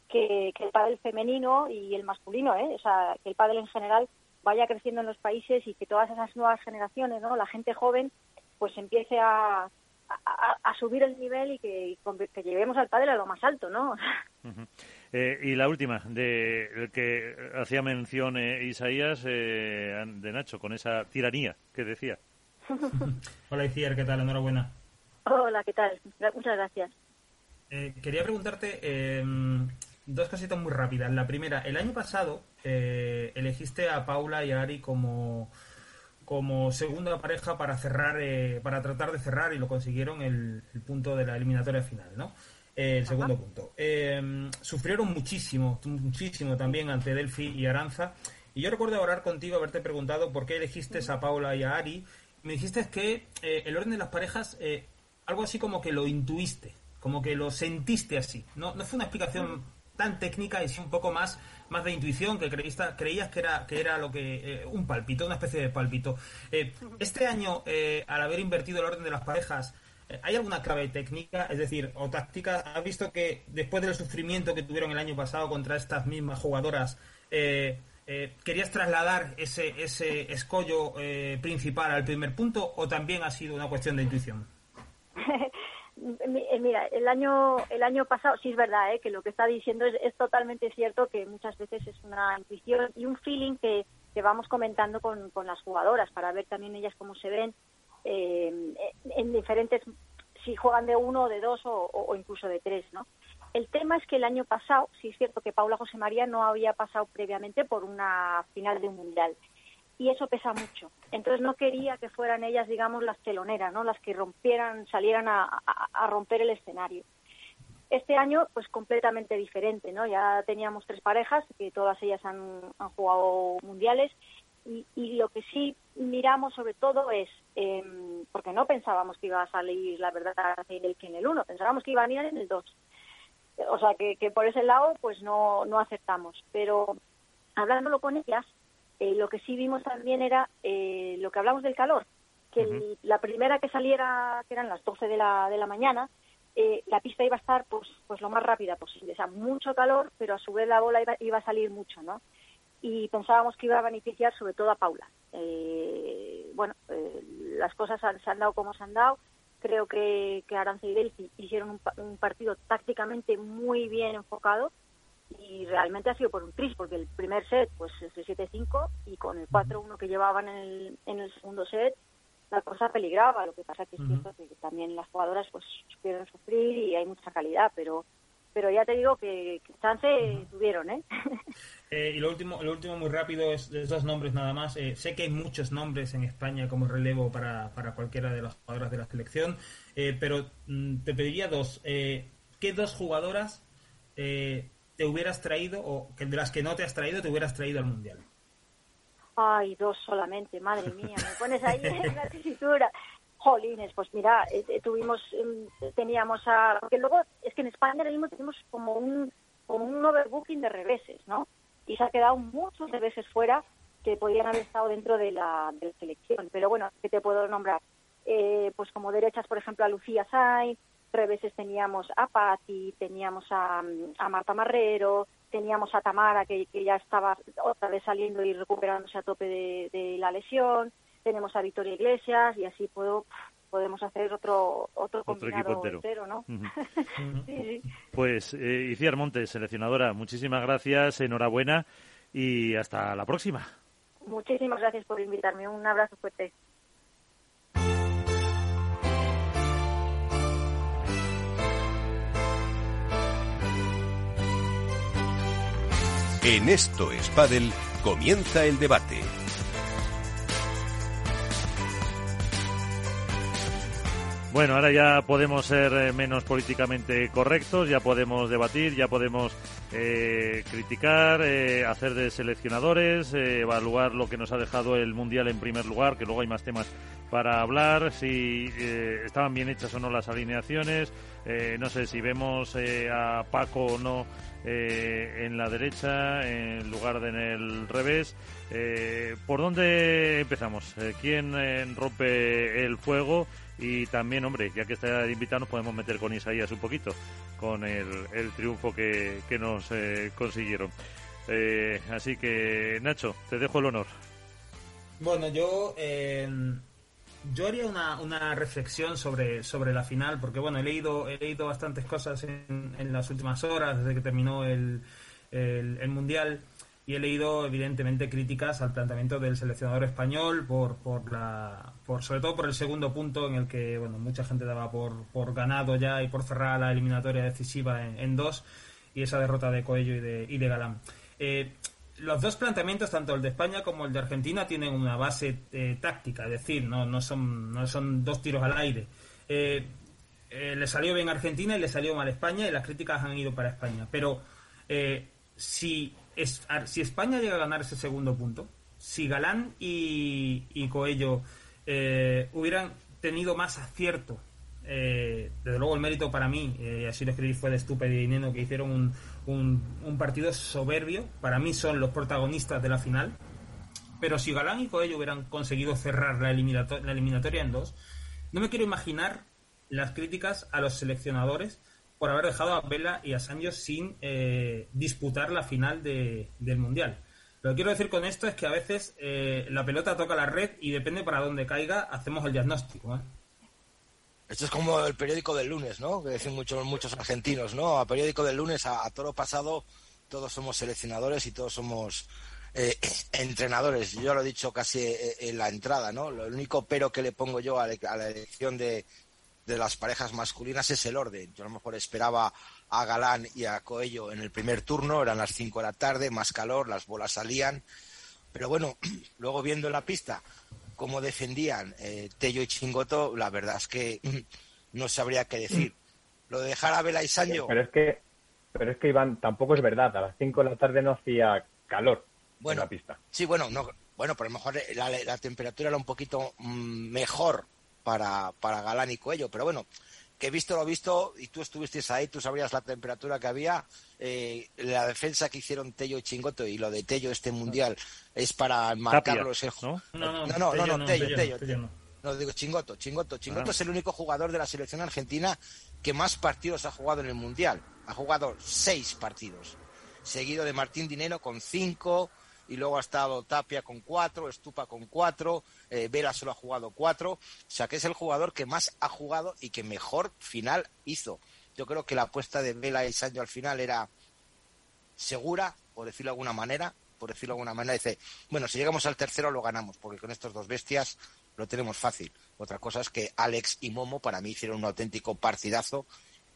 que, que el pádel femenino y el masculino, ¿eh? o sea, que el pádel en general vaya creciendo en los países y que todas esas nuevas generaciones, ¿no? la gente joven, pues empiece a, a, subir el nivel y que, que, llevemos al padre a lo más alto, ¿no? Eh, y la última, de que hacía mención eh, Isaías eh, de Nacho, con esa tiranía que decía. Hola Iciar, ¿qué tal? Enhorabuena. Hola, ¿qué tal? Muchas gracias. quería preguntarte dos cositas muy rápidas. La primera, el año pasado elegiste a Paula y a Ari como como segunda pareja para cerrar, eh, para tratar de cerrar y lo consiguieron el, punto de la eliminatoria final, ¿no? Eh, el segundo punto. Eh, sufrieron muchísimo, muchísimo también ante Delphi y Aranza. Y yo recuerdo hablar contigo, haberte preguntado por qué elegiste a Paula y a Ari. Me dijiste que el orden de las parejas, algo así como que lo intuiste, como que lo sentiste así. No, no fue una explicación tan técnica y sí un poco más, más de intuición, que creías que era, que era lo que eh, un palpito, una especie de palpito. Eh, este año, eh, al haber invertido el orden de las parejas, ¿hay alguna clave técnica? Es decir, o táctica, ¿has visto que después del sufrimiento que tuvieron el año pasado contra estas mismas jugadoras, querías trasladar ese, ese escollo principal al primer punto o también ha sido una cuestión de intuición? Eh, mira, el año el año pasado sí es verdad ¿eh? que lo que está diciendo es, totalmente cierto que muchas veces es una intuición y un feeling que, que vamos comentando con, con, las jugadoras para ver también ellas cómo se ven eh, en diferentes si juegan de uno de dos o, o, incluso de tres, ¿no? El tema es que el año pasado sí es cierto que Paula José María no había pasado previamente por una final de un mundial y eso pesa mucho. Entonces no quería que fueran ellas, digamos, las teloneras, ¿no? Las que rompieran, salieran a, romper el escenario. Este año, pues completamente diferente, ¿no? Ya teníamos tres parejas, que todas ellas han, jugado mundiales, y, lo que sí miramos sobre todo es, em, porque no pensábamos que iba a salir, la verdad, el que en el uno, pensábamos que iban a ir en el dos. O sea, que, que por ese lado, pues no, no aceptamos. Pero hablándolo con ellas, eh, lo que sí vimos también era eh, lo que hablamos del calor, que la primera que saliera, que eran las 12 de la, de la mañana, eh, la pista iba a estar pues, pues lo más rápida posible. O sea, mucho calor, pero a su vez la bola iba, a salir mucho, ¿no? Y pensábamos que iba a beneficiar sobre todo a Paula. bueno, las cosas se han dado como se han dado. Creo que, que Aranza y Delphi hicieron un partido tácticamente muy bien enfocado y realmente ha sido por un tris, porque el primer set pues es de 7-5 y con el 4-1 que llevaban en el, en el segundo set la cosa peligraba, lo que pasa que es cierto que también las jugadoras pues supieron sufrir y hay mucha calidad, pero pero ya te digo que, chance tuvieron, ¿eh? ¿eh? y lo último, lo último muy rápido es de dos nombres nada más. Eh, sé que hay muchos nombres en España como relevo para, para cualquiera de las jugadoras de la selección, eh, pero mm, te pediría dos. ¿Qué dos jugadoras te hubieras traído o que de las que no te has traído te hubieras traído al mundial? Ay, dos solamente, madre mía, me pones ahí en la tesitura. Jolines, pues mira, eh, eh, tuvimos, em, teníamos a, porque luego es que en España ahora mismo tenemos como un, como un overbooking de reveses, ¿no? Y se ha quedado muchos reveses fuera que podrían haber estado dentro de la, de la selección. Pero bueno, que te puedo nombrar, eh, pues como derechas, por ejemplo, a Lucía Sainz, veces teníamos a Patti, teníamos a, Marta Marrero, teníamos a Tamara que, ya estaba otra vez saliendo y recuperándose a tope de, la lesión, tenemos a Victoria Iglesias y así puedo podemos hacer otro otro, combinado entero. ¿no? Pues eh, Iciar Montes, seleccionadora, muchísimas gracias, enhorabuena y hasta la próxima. Muchísimas gracias por invitarme, un abrazo fuerte. En Esto es comienza el debate. Bueno, ahora ya podemos ser eh, menos políticamente correctos, ya podemos debatir, ya podemos eh, criticar, eh, hacer de seleccionadores, evaluar lo que nos ha dejado el Mundial en primer lugar, que luego hay más temas para hablar si estaban bien hechas o no las alineaciones. No sé si vemos a Paco o no en la derecha en lugar de en el revés. ¿Por dónde empezamos? ¿Quién rompe el fuego? Y también, hombre, ya que está invitado, nos podemos meter con Isaías un poquito, con el, el triunfo que, que nos consiguieron. así que, Nacho, te dejo el honor. Bueno, yo yo haría una, una reflexión sobre, sobre la final, porque bueno, he leído, he leído bastantes cosas en, en las últimas horas, desde que terminó el, el, Mundial, y he leído evidentemente críticas al planteamiento del seleccionador español, por, por la, por, sobre todo por el segundo punto en el que bueno, mucha gente daba por, por ganado ya y por cerrar la eliminatoria decisiva en, en dos, y esa derrota de Coello y de, y de Galán. Eh, los dos planteamientos, tanto el de España como el de Argentina, tienen una base eh, táctica, es decir, no, no, son, no son dos tiros al aire. Eh, eh, le salió bien Argentina y le salió mal España y las críticas han ido para España. Pero si, es, si España llega a ganar ese segundo punto, si Galán y, y Coello hubieran tenido más acierto desde luego el mérito para mí, y así lo escribí, fue de Estúpido y Neno, que hicieron un, partido soberbio. Para mí son los protagonistas de la final. Pero si Galán y Coello hubieran conseguido cerrar la, la eliminatoria en dos, no me quiero imaginar las críticas a los seleccionadores por haber dejado a Vela y a Sancho sin eh, disputar la final del Mundial. Lo que quiero decir con esto es que a veces eh, la pelota toca la red y depende para dónde caiga, hacemos el diagnóstico. ¿eh? Esto es como el periódico del lunes, ¿no? Que dicen muchos, muchos argentinos, ¿no? A periódico del lunes, a, todo pasado, todos somos seleccionadores y todos somos eh, entrenadores. Yo lo he dicho casi eh, en la entrada, ¿no? Lo único pero que le pongo yo a, la elección de, de las parejas masculinas es el orden. Yo a lo mejor esperaba a Galán y a Coello en el primer turno, eran las 5 de la tarde, más calor, las bolas salían. Pero bueno, luego viendo la pista cómo defendían eh, Tello y Chingoto, la verdad es que no sabría qué decir. Lo de dejar a Vela y Sancho. Pero es que, pero es que Iván, tampoco es verdad. A las 5 de la tarde no hacía calor bueno, en la pista. Sí, bueno, no, bueno, pero a lo mejor la, temperatura era un poquito mm, mejor para, para Galán y Cuello, pero bueno, que visto lo visto, y tú estuviste ahí, tú sabrías la temperatura que había, eh, la defensa que hicieron Tello y Chingoto y lo de Tello este mundial es para marcarlo ese ¿no? No, no, no, no, Tello, Tello, no. digo Chingoto, Chingoto, Chingoto ah. es el único jugador de la selección argentina que más partidos ha jugado en el mundial. Ha jugado seis partidos, seguido de Martín Dinero con cinco, y luego ha estado Tapia con cuatro, Estupa con cuatro, eh, Vela solo ha jugado cuatro, o sea que es el jugador que más ha jugado y que mejor final hizo. Yo creo que la apuesta de Vela y Sancho al final era segura, por decirlo de alguna manera, por decirlo de alguna manera, dice, bueno, si llegamos al tercero lo ganamos, porque con estos dos bestias lo tenemos fácil. Otra cosa es que Alex y Momo para mí hicieron un auténtico partidazo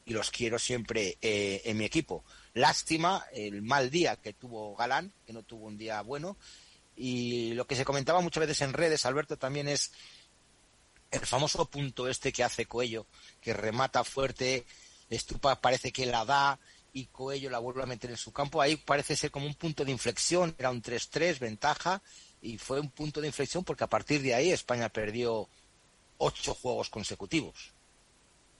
y los quiero siempre eh, en mi equipo. Lástima el mal día que tuvo Galán, que no tuvo un día bueno. Y lo que se comentaba muchas veces en redes, Alberto, también es el famoso punto este que hace Coello, que remata fuerte, Estupa parece que la da y Coello la vuelve a meter en su campo. Ahí parece ser como un punto de inflexión, era un 3-3, ventaja, y fue un punto de inflexión porque a partir de ahí España perdió ocho juegos consecutivos.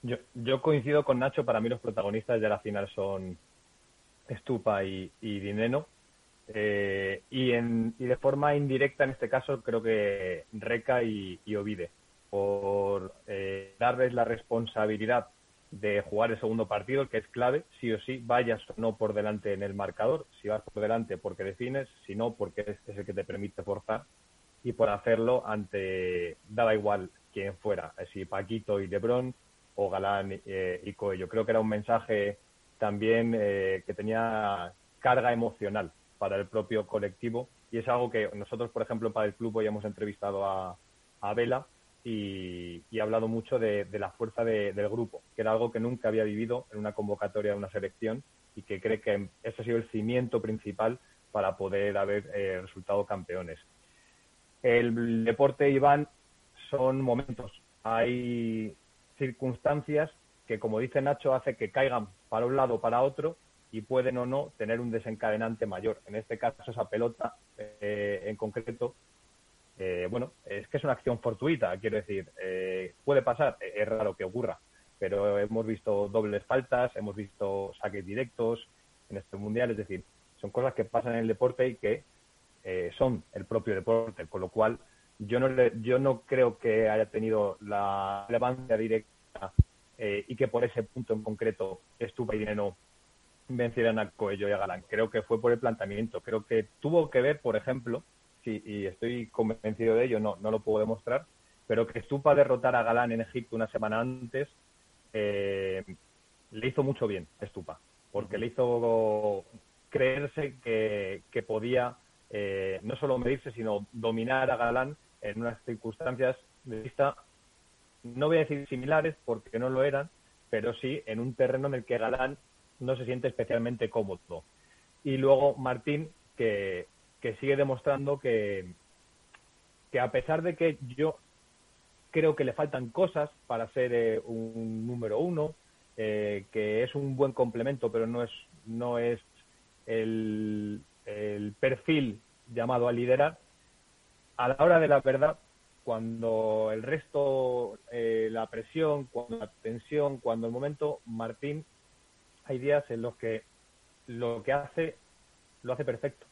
Yo, yo coincido con Nacho, para mí los protagonistas de la final son Estupa y, Dineno. Eh, y, en, y de forma indirecta, en este caso, creo que Reca y, Ovide, por eh, darles la responsabilidad de jugar el segundo partido, que es clave, sí o sí, vayas o no por delante en el marcador, si vas por delante porque defines, si no porque es el que te permite forzar, y por hacerlo ante, daba igual quién fuera, si Paquito y Lebron, o Galán eh, y Coello. Creo que era un mensaje también eh, que tenía carga emocional para el propio colectivo y es algo que nosotros, por ejemplo, para el club hoy hemos entrevistado a, a Vela y, y, ha hablado mucho de, la fuerza del grupo, que era algo que nunca había vivido en una convocatoria de una selección y que cree que ese ha sido el cimiento principal para poder haber eh, resultado campeones. El deporte, Iván, son momentos. Hay circunstancias que, como dice Nacho, hace que caigan para un lado o para otro y pueden o no tener un desencadenante mayor. En este caso, esa pelota eh, en concreto eh, bueno, es que es una acción fortuita, quiero decir, eh, puede pasar, es raro que ocurra, pero hemos visto dobles faltas, hemos visto saques directos en este mundial, es decir, son cosas que pasan en el deporte y que eh, son el propio deporte, con lo cual yo no, yo no creo que haya tenido la relevancia directa y que por ese punto en concreto Estupa y Dinero vencieran a Coello y a Galán. Creo que fue por el planteamiento. Creo que tuvo que ver, por ejemplo, y estoy convencido de ello, no, no lo puedo demostrar, pero que Stupa derrotar a Galán en Egipto una semana antes eh, le hizo mucho bien a Stupa, porque le hizo creerse que, que podía eh, no solo medirse, sino dominar a Galán en unas circunstancias de vista, no voy a decir similares, porque no lo eran, pero sí en un terreno en el que Galán no se siente especialmente cómodo. Y luego Martín, que que sigue demostrando que, que a pesar de que yo creo que le faltan cosas para ser eh, un número uno, eh, que es un buen complemento, pero no es, no es el, el perfil llamado a liderar, a la hora de la verdad, cuando el resto, eh, la presión, cuando la tensión, cuando el momento, Martín, hay días en los que lo que hace, lo hace perfecto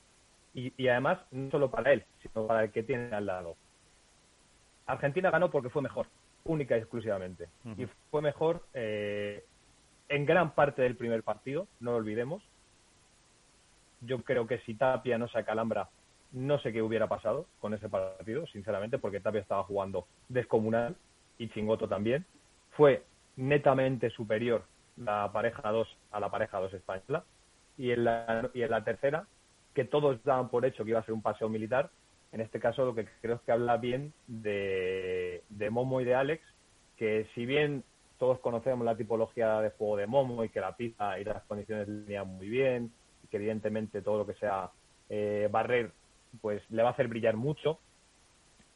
y, además no solo para él, sino para el que tiene al lado. Argentina ganó porque fue mejor, única y exclusivamente. Y fue mejor eh, en gran parte del primer partido, no lo olvidemos. Yo creo que si Tapia no se acalambra, no sé qué hubiera pasado con ese partido, sinceramente, porque Tapia estaba jugando descomunal y Chingoto también. Fue netamente superior la pareja 2 a la pareja 2 española. Y en la, y en la tercera, que todos daban por hecho que iba a ser un paseo militar. En este caso, lo que creo es que habla bien de, Momo y de Alex, que si bien todos conocemos la tipología de juego de Momo y que la pista y las condiciones le muy bien, y que evidentemente todo lo que sea eh, barrer, pues le va a hacer brillar mucho.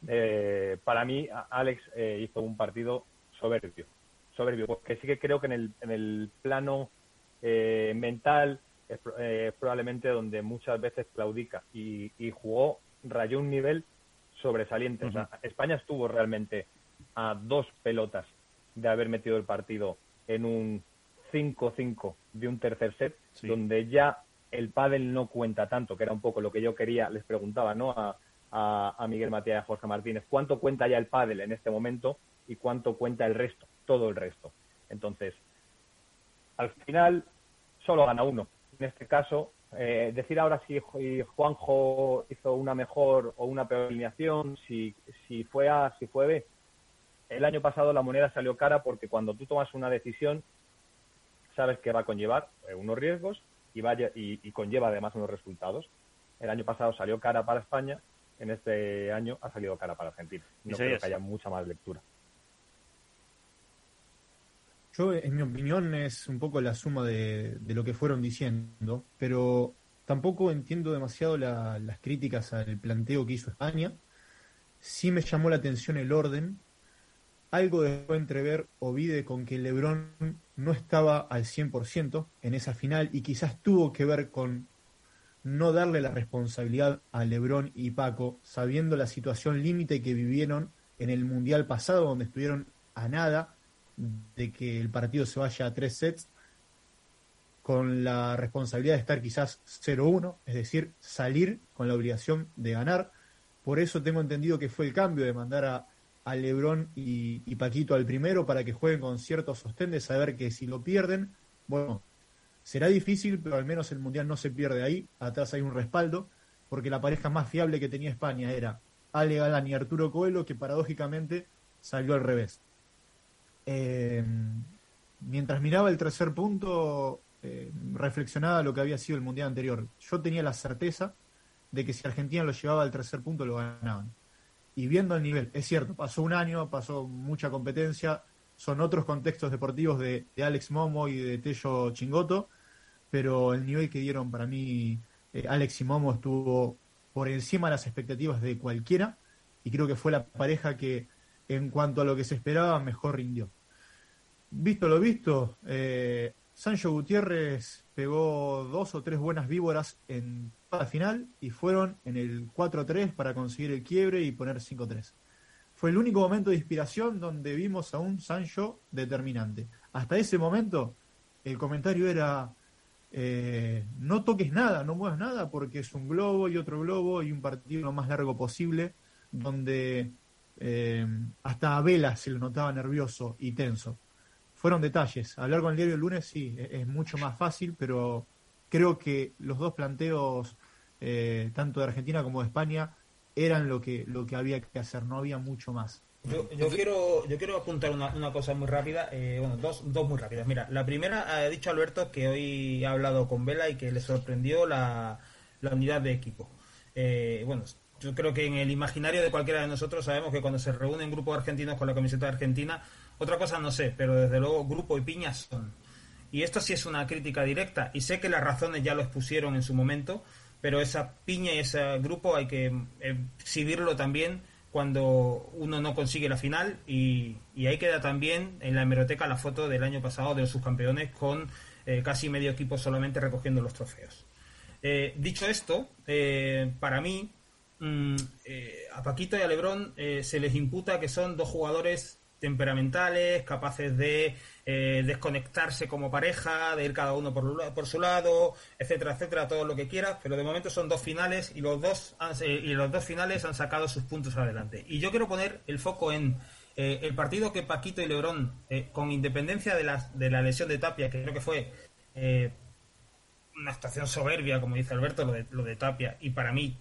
Eh, para mí, Alex eh, hizo un partido soberbio, soberbio, porque sí que creo que en el, en el plano mental, es, probablemente donde muchas veces claudica y, jugó, rayó un nivel sobresaliente. España estuvo realmente a dos pelotas de haber metido el partido en un 5-5 de un tercer set, donde ya el pádel no cuenta tanto, que era un poco lo que yo quería, les preguntaba ¿no? a, a, Miguel Matías y a Jorge Martínez, ¿cuánto cuenta ya el pádel en este momento y cuánto cuenta el resto, todo el resto? Entonces, al final solo gana uno, en este caso, eh, decir ahora si Juanjo hizo una mejor o una peor alineación, si, si fue A, si fue B. El año pasado la moneda salió cara porque cuando tú tomas una decisión, sabes que va a conllevar unos riesgos y, vaya, y, conlleva además unos resultados. El año pasado salió cara para España, en este año ha salido cara para Argentina. No creo que haya mucha más lectura. Yo, en mi opinión, es un poco la suma de, lo que fueron diciendo, pero tampoco entiendo demasiado las críticas al planteo que hizo España. Sí me llamó la atención el orden. Algo dejó entrever Ovide con que Lebron no estaba al 100% en esa final y quizás tuvo que ver con no darle la responsabilidad a Lebron y Paco, sabiendo la situación límite que vivieron en el Mundial pasado, donde estuvieron a nada de que el partido se vaya a tres sets con la responsabilidad de estar quizás 0-1, es decir, salir con la obligación de ganar. Por eso tengo entendido que fue el cambio de mandar a, a Lebrón y, Paquito al primero para que jueguen con cierto sostén de saber que si lo pierden, bueno, será difícil, pero al menos el Mundial no se pierde ahí. Atrás hay un respaldo, porque la pareja más fiable que tenía España era Ale Galán y Arturo Coelho, que paradójicamente salió al revés. Eh, mientras miraba el tercer punto, eh, reflexionaba lo que había sido el mundial anterior. Yo tenía la certeza de que si Argentina lo llevaba al tercer punto, lo ganaban. Y viendo el nivel, es cierto, pasó un año, pasó mucha competencia, son otros contextos deportivos de, Alex Momo y de Tello Chingoto, pero el nivel que dieron para mí eh, Alex y Momo estuvo por encima de las expectativas de cualquiera y creo que fue la pareja que en cuanto a lo que se esperaba mejor rindió. Visto lo visto, eh, Sancho Gutiérrez pegó dos o tres buenas víboras en final y fueron en el 4-3 para conseguir el quiebre y poner 5-3. Fue el único momento de inspiración donde vimos a un Sancho determinante. Hasta ese momento el comentario era eh, no toques nada, no muevas nada porque es un globo y otro globo y un partido lo más largo posible donde eh, hasta a Vela se lo notaba nervioso y tenso. Fueron detalles. Hablar con el diario el lunes sí, e-, es, mucho más fácil, pero creo que los dos planteos, eh, tanto de Argentina como de España, eran lo que, lo que había que hacer, no había mucho más. Yo, yo quiero yo quiero apuntar una, una cosa muy rápida, eh, bueno, dos, dos muy rápidas. Mira, la primera, ha dicho Alberto que hoy ha hablado con Vela y que le sorprendió la, la unidad de equipo. Eh, bueno, yo creo que en el imaginario de cualquiera de nosotros sabemos que cuando se reúnen grupos argentinos con la camiseta de Argentina, otra cosa no sé, pero desde luego grupo y piñas son. Y esto sí es una crítica directa, y sé que las razones ya lo expusieron en su momento, pero esa piña y ese grupo hay que exhibirlo también cuando uno no consigue la final y, ahí queda también en la hemeroteca la foto del año pasado de los subcampeones con eh, casi medio equipo solamente recogiendo los trofeos. Eh, dicho esto, eh, para mí Mm, eh, a Paquito y a Lebrón eh, se les imputa que son dos jugadores temperamentales, capaces de eh, desconectarse como pareja, de ir cada uno por, por, su lado, etcétera, etcétera, todo lo que quieras, pero de momento son dos finales y los dos, y los dos finales han sacado sus puntos adelante. Y yo quiero poner el foco en el partido que Paquito y Lebrón, con independencia de la, de la lesión de Tapia, que creo que fue una estación soberbia, como dice Alberto, lo de, lo de Tapia, y para mí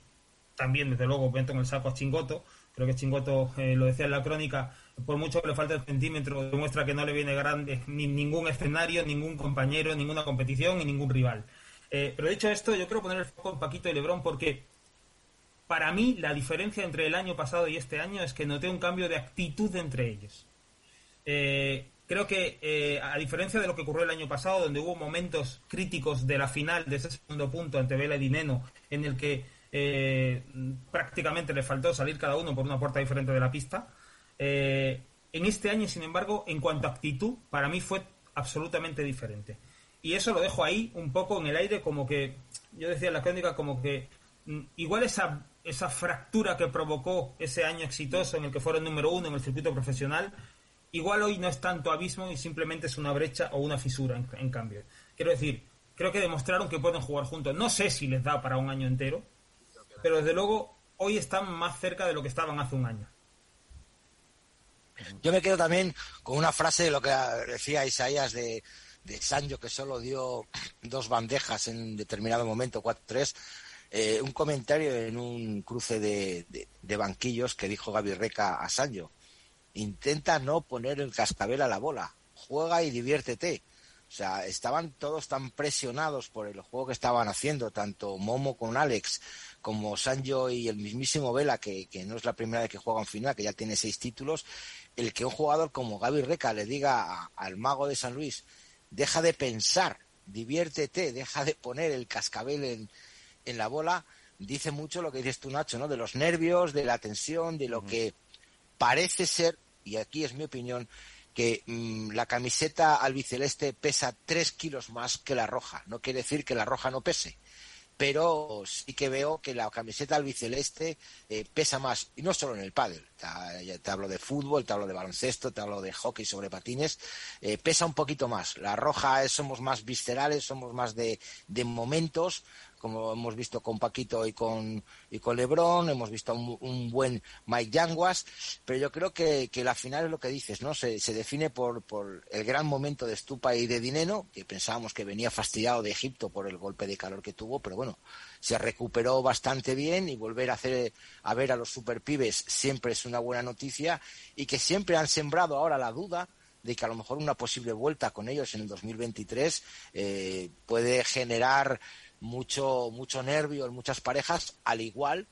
también, desde luego, meto en el saco a Chingoto. Creo que Chingoto, eh, lo decía en la crónica, por mucho que le falte el centímetro, demuestra que no le viene grande ni ningún escenario, ningún compañero, ninguna competición y ningún rival. Eh, pero dicho esto, yo quiero poner el foco en Paquito y Lebrón porque para mí la diferencia entre el año pasado y este año es que noté un cambio de actitud entre ellos. Eh, creo que, a diferencia de lo que ocurrió el año pasado, donde hubo momentos críticos de la final de ese segundo punto ante Vela y Dineno, en el que eh, prácticamente le faltó salir cada uno por una puerta diferente de la pista. Eh, en este año, sin embargo, en cuanto a actitud, para mí fue absolutamente diferente. Y eso lo dejo ahí un poco en el aire, como que, yo decía en la crónica, como que mm, igual esa, esa fractura que provocó ese año exitoso en el que fueron número uno en el circuito profesional, igual hoy no es tanto abismo y simplemente es una brecha o una fisura en cambio. Quiero decir, creo que demostraron que pueden jugar juntos. No sé si les da para un año entero, pero desde luego hoy están más cerca de lo que estaban hace un año. Yo me quedo también con una frase de lo que decía Isaías de, de Sancho, que solo dio dos bandejas en determinado momento, 4-3. Eh, un comentario en un cruce de, de, banquillos que dijo Gaby Reca a Sancho. Intenta no poner el cascabel a la bola, juega y diviértete. O sea, estaban todos tan presionados por el juego que estaban haciendo, tanto Momo con Alex como Sancho y el mismísimo Vela, que, no es la primera vez que juega en final, que ya tiene seis títulos, el que un jugador como Gaby Reca le diga al mago de San Luis, deja de pensar, diviértete, deja de poner el cascabel en, en la bola, dice mucho lo que dices tú, Nacho, ¿no? De los nervios, de la tensión, de lo que parece ser, y aquí es mi opinión, que mm, la camiseta albiceleste pesa tres kilos más que la roja. No quiere decir que la roja no pese, pero sí que veo que la camiseta albiceleste eh, pesa más, y no solo en el pádel, te, hablo de fútbol, te hablo de baloncesto, te hablo de hockey sobre patines, eh, pesa un poquito más. La roja somos más viscerales, somos más de, de momentos, como hemos visto con Paquito y con, y con Lebron, hemos visto un, buen Mike Yanguas, pero yo creo que, que, la final es lo que dices, ¿no? Se, se define por, por, el gran momento de Stupa y de Dineno, que pensábamos que venía fastidiado de Egipto por el golpe de calor que tuvo, pero bueno, se recuperó bastante bien y volver a hacer a ver a los superpibes siempre es una buena noticia y que siempre han sembrado ahora la duda de que a lo mejor una posible vuelta con ellos en el 2023 eh, puede generar mucho, mucho nervio en muchas parejas, al igual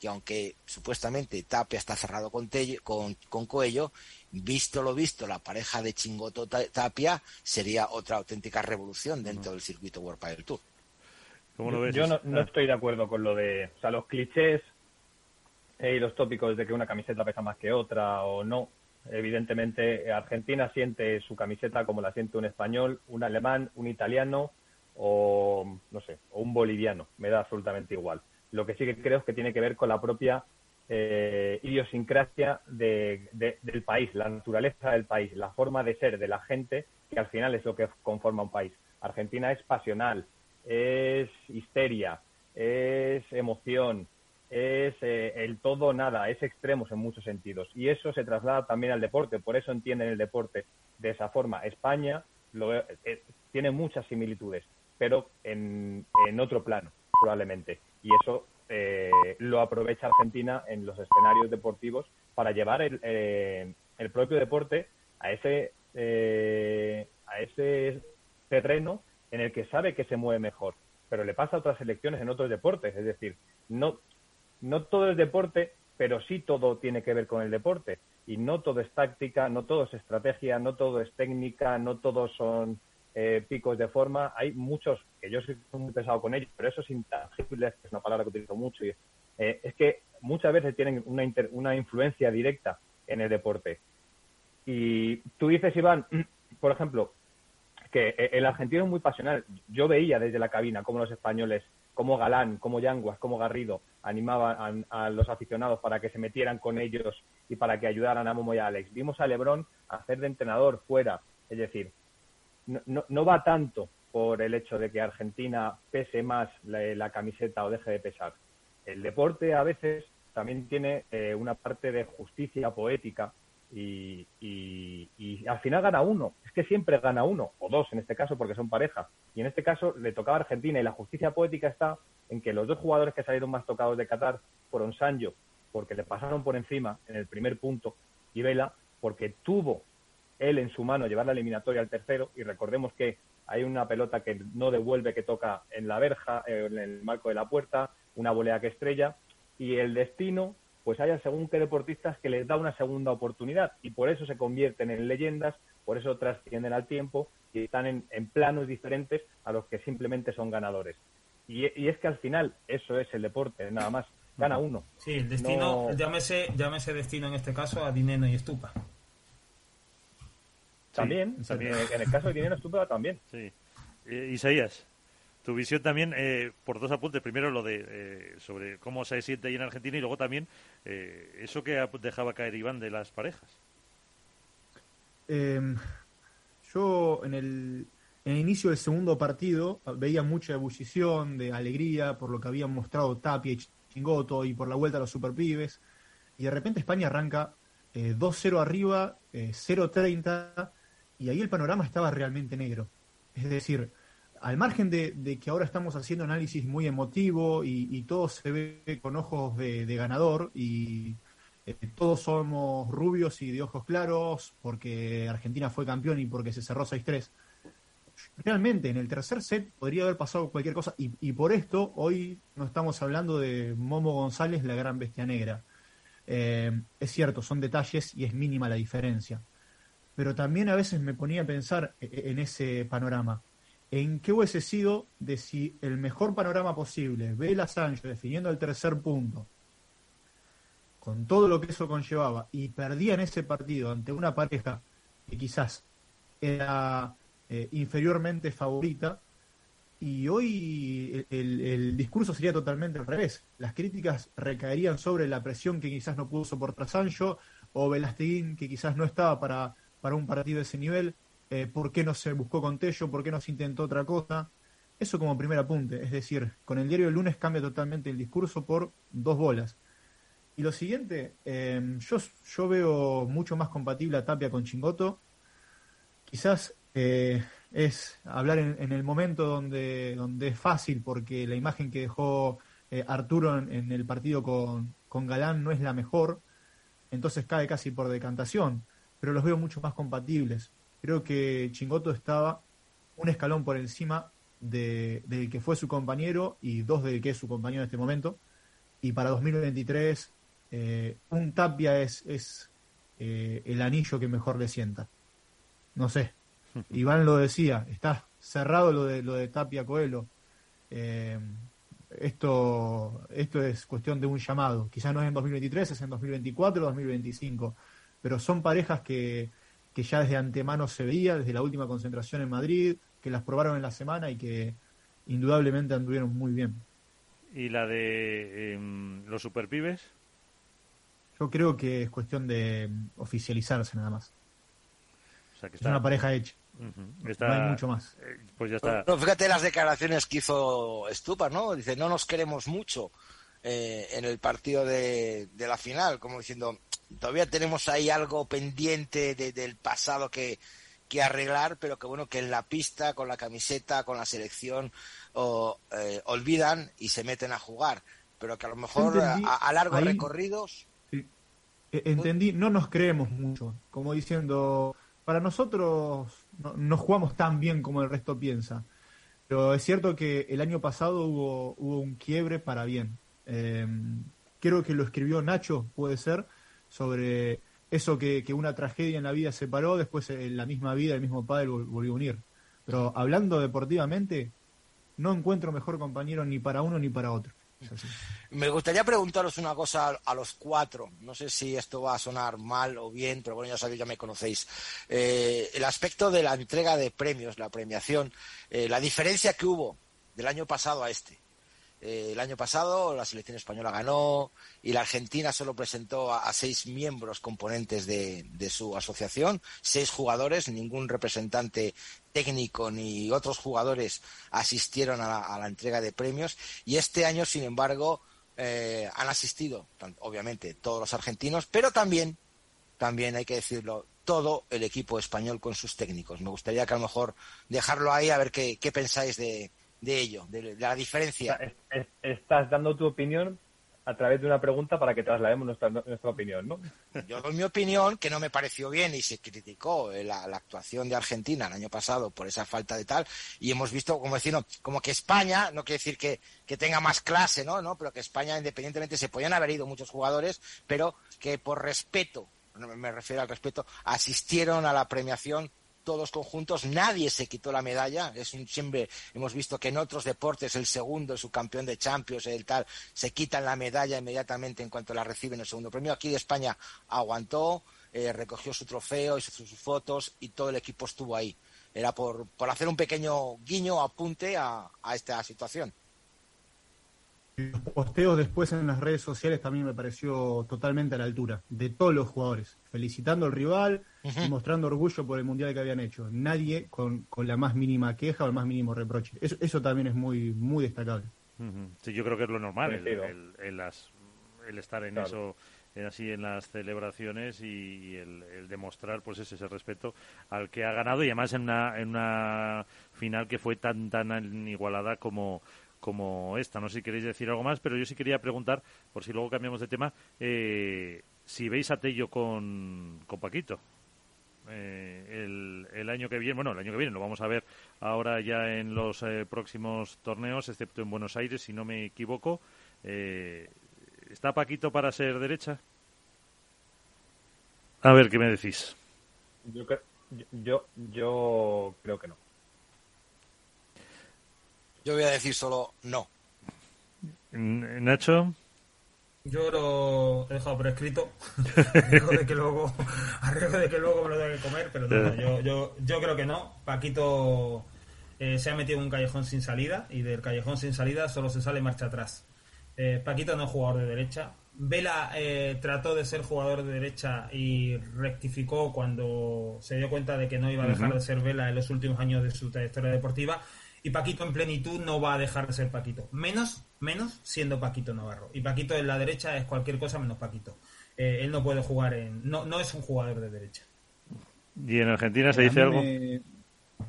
que aunque supuestamente Tapia está cerrado con, con, con Coello, visto lo visto, la pareja de Chingoto Tapia sería otra auténtica revolución dentro del circuito World Padel Tour. Yo no, no, estoy de acuerdo con lo de, o sea, los clichés y los tópicos de que una camiseta pesa más que otra o no. Evidentemente, Argentina siente su camiseta como la siente un español, un alemán, un italiano, o, no sé, o un boliviano, me da absolutamente igual. Lo que sí que creo es que tiene que ver con la propia eh, idiosincrasia del país, la naturaleza del país, la forma de ser de la gente, que al final es lo que conforma un país. Argentina es pasional, es histeria, es emoción, es eh, el todo nada, es extremos en muchos sentidos. Y eso se traslada también al deporte, por eso entienden el deporte de esa forma. España eh, tiene muchas similitudes, pero en, otro plano, probablemente. Y eso eh, lo aprovecha Argentina en los escenarios deportivos para llevar el, el propio deporte a ese, a ese terreno en el que sabe que se mueve mejor. Pero le pasa a otras selecciones en otros deportes. Es decir, no, no todo es deporte, pero sí todo tiene que ver con el deporte. Y no todo es táctica, no todo es estrategia, no todo es técnica, no todos son eh, picos de forma. Hay muchos, que yo soy muy pesado con ellos, pero esos intangibles, que es una palabra que utilizo mucho, y, eh, es que muchas veces tienen una, una influencia directa en el deporte. Y tú dices, Iván, por ejemplo, que eh, el argentino es muy pasional. Yo veía desde la cabina cómo los españoles como Galán, como Yanguas, como Garrido animaban a, los aficionados para que se metieran con ellos y para que ayudaran a Momo y a Alex. Vimos a Lebron hacer de entrenador fuera, es decir, no, no, va tanto por el hecho de que Argentina pese más la, camiseta o deje de pesar. El deporte a veces también tiene eh, una parte de justicia poética y, y, al final gana uno. Es que siempre gana uno, o dos en este caso, porque son pareja. Y en este caso le tocaba a Argentina y la justicia poética está en que los dos jugadores que salieron más tocados de Qatar fueron Sancho, porque le pasaron por encima en el primer punto, y Vela, porque tuvo él en su mano llevar la eliminatoria al tercero, y recordemos que hay una pelota que no devuelve, que toca en la verja, eh, en el marco de la puerta, una volea que estrella, y el destino pues haya según qué deportistas que les da una segunda oportunidad y por eso se convierten en leyendas, por eso trascienden al tiempo y están en, planos diferentes a los que simplemente son ganadores. Y, es que al final eso es el deporte, nada más. Gana uno. Sí, el destino, llámese, llámese destino en este caso a Dineno y Estupa. También, en el caso de y Estupa también. Sí. Eh, Isaías tu visión también, eh, por dos apuntes. Primero, lo de eh, sobre cómo se siente ahí en Argentina y luego también eh, eso que dejaba caer Iván de las parejas. Em, yo en el, en el inicio del segundo partido veía mucha ebullición, de alegría por lo que habían mostrado Tapia y Chingoto y por la vuelta a los superpibes. Y de repente España arranca 2-0 arriba, 0-30, y ahí el panorama estaba realmente negro. Es decir, al margen de, que ahora estamos haciendo análisis muy emotivo y, todo se ve con ojos de, ganador y eh, todos somos rubios y de ojos claros porque Argentina fue campeón y porque se cerró 6-3. Realmente en el tercer set podría haber pasado cualquier cosa y, por esto hoy no estamos hablando de Momo González, la gran bestia negra. Eh, es cierto, son detalles y es mínima la diferencia. Pero también a veces me ponía a pensar e, en ese panorama en qué hubiese sido de si el mejor panorama posible, Vela Sancho definiendo el tercer punto, con todo lo que eso conllevaba, y perdía en ese partido ante una pareja que quizás era eh, inferiormente favorita, y hoy el, discurso sería totalmente al revés. Las críticas recaerían sobre la presión que quizás no pudo soportar Sancho, o Velasteguín, que quizás no estaba para, para un partido de ese nivel. Eh, por qué no se buscó con Tello, por qué no se intentó otra cosa. Eso como primer apunte, es decir, con el diario del lunes cambia totalmente el discurso por dos bolas. Y lo siguiente, em, yo, yo veo mucho más compatible a Tapia con Chingoto. Quizás eh, es hablar en, el momento donde, donde es fácil, porque la imagen que dejó eh, Arturo en, el partido con, con Galán no es la mejor, entonces cae casi por decantación, pero los veo mucho más compatibles. Creo que Chingoto estaba un escalón por encima de, del que fue su compañero y dos del que es su compañero en este momento. Y para 2023, eh, un Tapia es, es eh, el anillo que mejor le sienta. No sé. Iván lo decía, está cerrado lo de, lo de Tapia Coelho. Eh, esto, esto es cuestión de un llamado. Quizás no es en 2023, es en 2024 o 2025. Pero son parejas que, que ya desde antemano se veía, desde la última concentración en Madrid, que las probaron en la semana y que indudablemente anduvieron muy bien. ¿Y la de em, los superpibes? Yo creo que es cuestión de oficializarse nada más. O sea, que Es una pareja hecha. Está- No hay mucho más. eh, Pues ya está. No, fíjate las declaraciones que hizo Stupa, ¿no? Dice, no nos queremos mucho eh, en el partido de, de la final, como diciendo, todavía tenemos ahí algo pendiente de- del pasado que, que arreglar, pero que bueno, que en la pista, con la camiseta, con la selección, o, eh, olvidan y se meten a jugar. Pero que a lo mejor entendí a, a largos ahí- recorridos Sí. E- Entendí, no nos creemos mucho, como diciendo, para nosotros no, no jugamos tan bien como el resto piensa. Pero es cierto que el año pasado hubo, hubo un quiebre para bien. Eh, creo que lo escribió Nacho, puede ser, sobre eso que, que una tragedia en la vida separó, después en la misma vida el mismo padre vol- volvió a unir. Pero hablando deportivamente, no encuentro mejor compañero ni para uno ni para otro. Me gustaría preguntaros una cosa a, a los cuatro. No sé si esto va a sonar mal o bien, pero bueno, ya sabéis, ya me conocéis. Eh, el aspecto de la entrega de premios, la premiación, eh, la diferencia que hubo del año pasado a este. Eh, el año pasado la selección española ganó y la Argentina solo presentó a, seis miembros componentes de, su asociación, seis jugadores, ningún representante técnico ni otros jugadores asistieron a la, entrega de premios y este año, sin embargo, eh, han asistido, obviamente, todos los argentinos, pero también, también hay que decirlo, todo el equipo español con sus técnicos. Me gustaría que a lo mejor dejarlo ahí a ver qué pensáis de, de ello, de, la diferencia. Es- es- Estás dando tu opinión a través de una pregunta para que traslademos nuestra, nuestra opinión, ¿no? Yo doy mi opinión, que no me pareció bien y se criticó eh, la, la actuación de Argentina el año pasado por esa falta de tal, y hemos visto, como decir, no, como que España, no quiere decir que, que tenga más clase, ¿no? ¿no? Pero que España, independientemente, se podían haber ido muchos jugadores, pero que por respeto, no me refiero al respeto, asistieron a la premiación todos conjuntos, nadie se quitó la medalla, es siempre hemos visto que en otros deportes el segundo, el subcampeón de Champions, el tal, se quitan la medalla inmediatamente en cuanto la reciben el segundo premio. Aquí de España aguantó, eh, recogió su trofeo, hizo sus fotos y todo el equipo estuvo ahí. Era por, por hacer un pequeño guiño, apunte a esta situación. Los posteos después en las redes sociales también me pareció totalmente a la altura de todos los jugadores, felicitando al rival y mostrando orgullo por el mundial que habían hecho. Nadie con, con la más mínima queja o el más mínimo reproche. Eso, eso también es muy, muy destacable. Ujú. Sí, yo creo que es lo normal, el, el- el las- el estar en Claro. eso, en así en las celebraciones y, y el, el demostrar pues ese, ese respeto al que ha ganado y además en una, en una final que fue tan tan igualada como como esta. No sé si queréis decir algo más, pero yo sí quería preguntar, por si luego cambiamos de tema, eh, si veis a Tello con, con Paquito. Eh, el, el año que viene, bueno, el año que viene lo vamos a ver ahora ya en los eh, próximos torneos, excepto en Buenos Aires, si no me equivoco. Eh, ¿Está Paquito para ser derecha? A ver, ¿qué me decís? Yo, yo, yo creo que no. Yo voy a decir solo no. Nacho, Yo lo he dejado por escrito, a riesgo de que luego, de que luego me lo tenga que comer, pero no, yo, yo, yo creo que no. Paquito eh, se ha metido en un callejón sin salida y del callejón sin salida solo se sale marcha atrás. Eh, Paquito no es jugador de derecha. Vela eh, trató de ser jugador de derecha y rectificó cuando se dio cuenta de que no iba a dejar de ser Vela en los últimos años de su trayectoria deportiva. Y Paquito en plenitud no va a dejar de ser Paquito. Menos, menos siendo Paquito Navarro. Y Paquito en la derecha es cualquier cosa menos Paquito. Eh, él no puede jugar en. No, no es un jugador de derecha. ¿y en Argentina se dice algo? Me,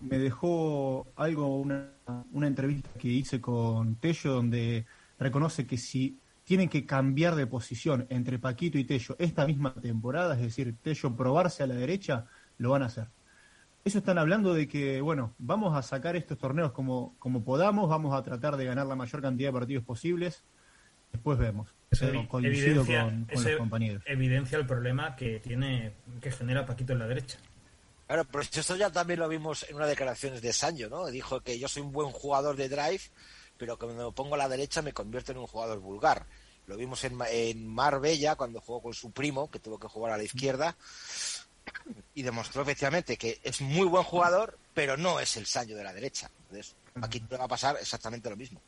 me dejó algo, una, una entrevista que hice con Tello, donde reconoce que si tienen que cambiar de posición entre Paquito y Tello esta misma temporada, es decir, Tello probarse a la derecha, lo van a hacer. Eso están hablando de que, bueno, vamos a sacar estos torneos como, como podamos, vamos a tratar de ganar la mayor cantidad de partidos posibles, después vemos. Eso coincido evidencia- con, con eso los compañeros. Evidencia el problema que tiene, que genera Paquito en la derecha. Claro, pero esto ya también lo vimos en unas declaraciones de Sancho, ¿no? Dijo que yo soy un buen jugador de drive, pero que cuando me pongo a la derecha me convierto en un jugador vulgar. Lo vimos en, Ma- en Marbella cuando jugó con su primo, que tuvo que jugar a la izquierda. Y demostró efectivamente que es muy buen jugador, pero no es el sallo de la derecha. Entonces, aquí te va a pasar exactamente lo mismo.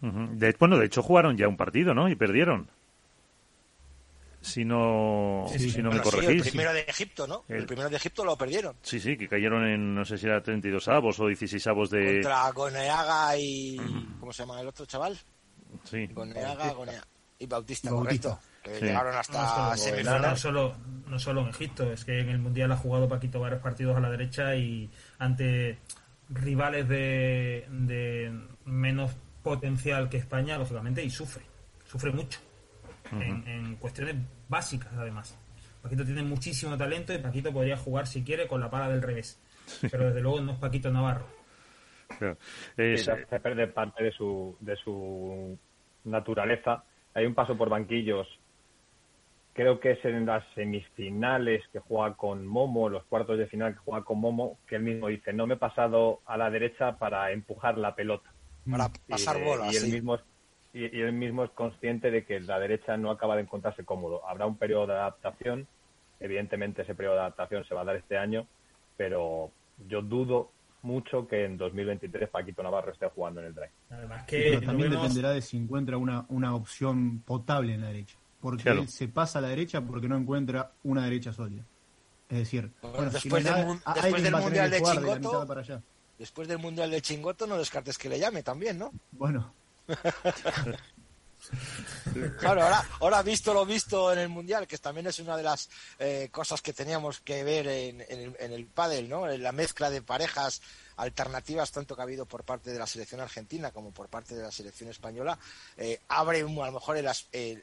de, bueno, de hecho jugaron ya un partido, ¿no? Y perdieron. Si no, si no me corregís. el primero de Egipto, ¿no? El... primero de Egipto lo perdieron. Sí, sí, que cayeron en, no sé si era 32 avos o 16 avos de... Contra Goneaga y... ¿Cómo se llama el otro chaval? Sí. Goneaga, Goneaga. Y Bautista, correcto. Que llegaron hasta no, no, solo, no solo en Egipto, es que en el Mundial ha jugado Paquito varios partidos a la derecha y ante rivales de, de menos potencial que España, lógicamente, y sufre. Sufre mucho en, cuestiones básicas, además. Paquito tiene muchísimo talento y Paquito podría jugar, si quiere, con la pala del revés. Pero desde luego no es Paquito Navarro. se pierde parte de su, de su naturaleza. Hay un paso por banquillos. Creo que es en las semifinales que juega con Momo, los cuartos de final que juega con Momo, que él mismo dice, no me he pasado a la derecha para empujar la pelota. Para pasar bolas. Y, él mismo y, él mismo es consciente de que la derecha no acaba de encontrarse cómodo. Habrá un periodo de adaptación, evidentemente ese periodo de adaptación se va a dar este año, pero yo dudo mucho que en 2023 Paquito Navarro esté jugando en el drive. Además que también dependerá de si encuentra una, una opción potable en la derecha. Porque él se pasa a la derecha porque no encuentra una derecha sólida. Es decir, después, del, Mundial de Chingoto, después del Mundial de Chingoto no descartes que le llame también, ¿no? Bueno, Claro, ahora, ahora visto lo visto en el Mundial, que también es una de las eh, cosas que teníamos que ver en, el, en pádel, ¿no? En la mezcla de parejas alternativas, tanto que ha habido por parte de la selección argentina como por parte de la selección española, eh, abre a lo mejor el,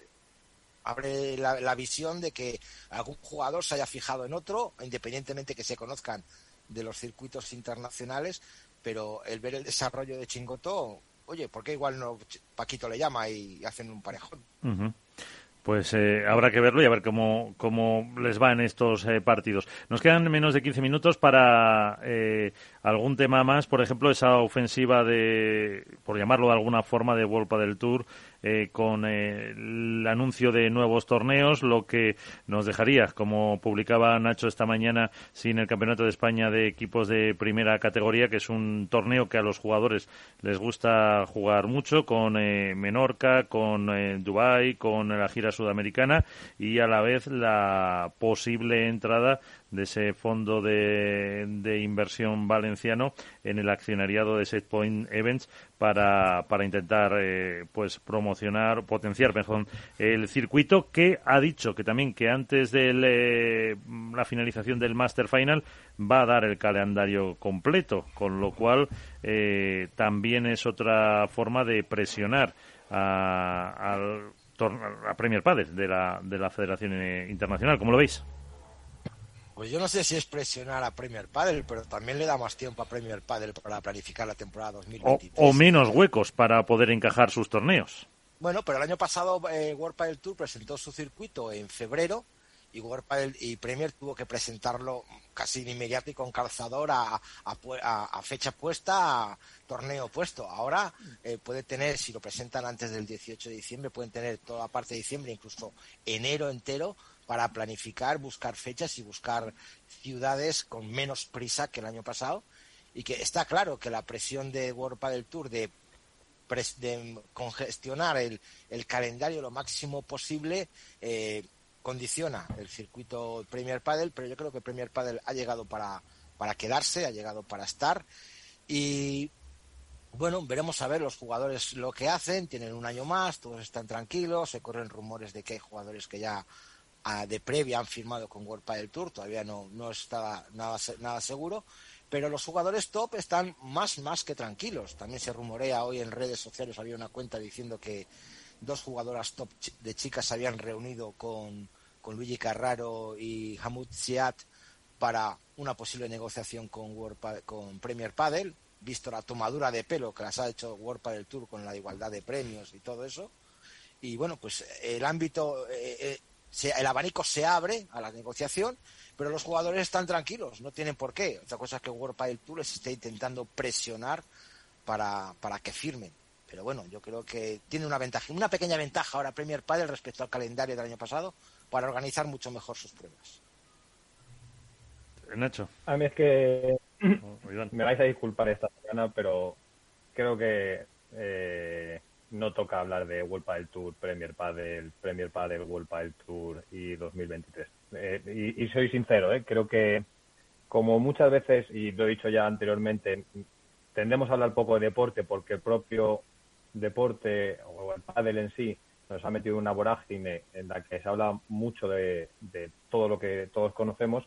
abre la, la, visión de que algún jugador se haya fijado en otro, independientemente que se conozcan de los circuitos internacionales, pero el ver el desarrollo de Chingoto oye, ¿por qué igual no Paquito le llama y hacen un parejón? Pues eh, habrá que verlo y a ver cómo, cómo les va en estos eh, partidos. Nos quedan menos de 15 minutos para eh, algún tema más, por ejemplo, esa ofensiva de, por llamarlo de alguna forma, de Volpa del Tour, eh, con eh, el anuncio de nuevos torneos, lo que nos dejaría, como publicaba Nacho esta mañana, sin el Campeonato de España de equipos de primera categoría, que es un torneo que a los jugadores les gusta jugar mucho, con eh, Menorca, con Dubai, con la gira sudamericana y a la vez la posible entrada de ese fondo de, de, inversión valenciano en el accionariado de Setpoint Events para, para intentar eh, pues promocionar, potenciar mejor el circuito que ha dicho que también que antes de eh, la finalización del Master Final va a dar el calendario completo, con lo cual eh, también es otra forma de presionar a, a Premier Padel de la, de la Federación Internacional. ¿Cómo lo veis? Pues yo no sé si es presionar a Premier Padel, pero también le da más tiempo a Premier Padel para planificar la temporada 2023. O, menos huecos para poder encajar sus torneos. Bueno, pero el año pasado eh, World Padel Tour presentó su circuito en febrero y World Padel y Premier tuvo que presentarlo casi de inmediato y con calzador a, a, fecha puesta, a torneo puesto. Ahora eh, puede tener, si lo presentan antes del 18 de diciembre, pueden tener toda parte de diciembre, incluso enero entero para planificar, buscar fechas y buscar ciudades con menos prisa que el año pasado. Y que está claro que la presión de World Padel Tour de, de congestionar el, el, calendario lo máximo posible eh, condiciona el circuito Premier Padel, pero yo creo que Premier Padel ha llegado para quedarse, ha llegado para estar. Y bueno, veremos a ver los jugadores lo que hacen, tienen un año más, todos están tranquilos, se corren rumores de que hay jugadores que ya de previa han firmado con World Padel Tour, todavía no, no está nada, nada seguro, pero los jugadores top están más, más que tranquilos. También se rumorea hoy en redes sociales, había una cuenta diciendo que dos jugadoras top de chicas se habían reunido con, con Luigi Carraro y Hamud Siat para una posible negociación con, World con Premier Padel, visto la tomadura de pelo que las ha hecho World Padel Tour con la igualdad de premios y todo eso. Y bueno, pues el ámbito, eh, eh, el abanico se abre a la negociación, pero los jugadores están tranquilos, no tienen por qué. Otra cosa es que World Padel Tour les esté intentando presionar para, para que firmen. Pero bueno, yo creo que tiene una ventaja, una pequeña ventaja ahora Premier Padel respecto al calendario del año pasado para organizar mucho mejor sus pruebas. Nacho. A mí es que me vais a disculpar esta semana, pero creo que eh, no toca hablar de World Padel Tour, Premier Padel, Premier Padel, World Padel Tour y 2023. Eh, y, soy sincero, eh, creo que como muchas veces, y lo he dicho ya anteriormente, tendemos a hablar poco de deporte porque el propio deporte o el pádel en sí nos ha metido una vorágine en la que se habla mucho de, todo lo que todos conocemos.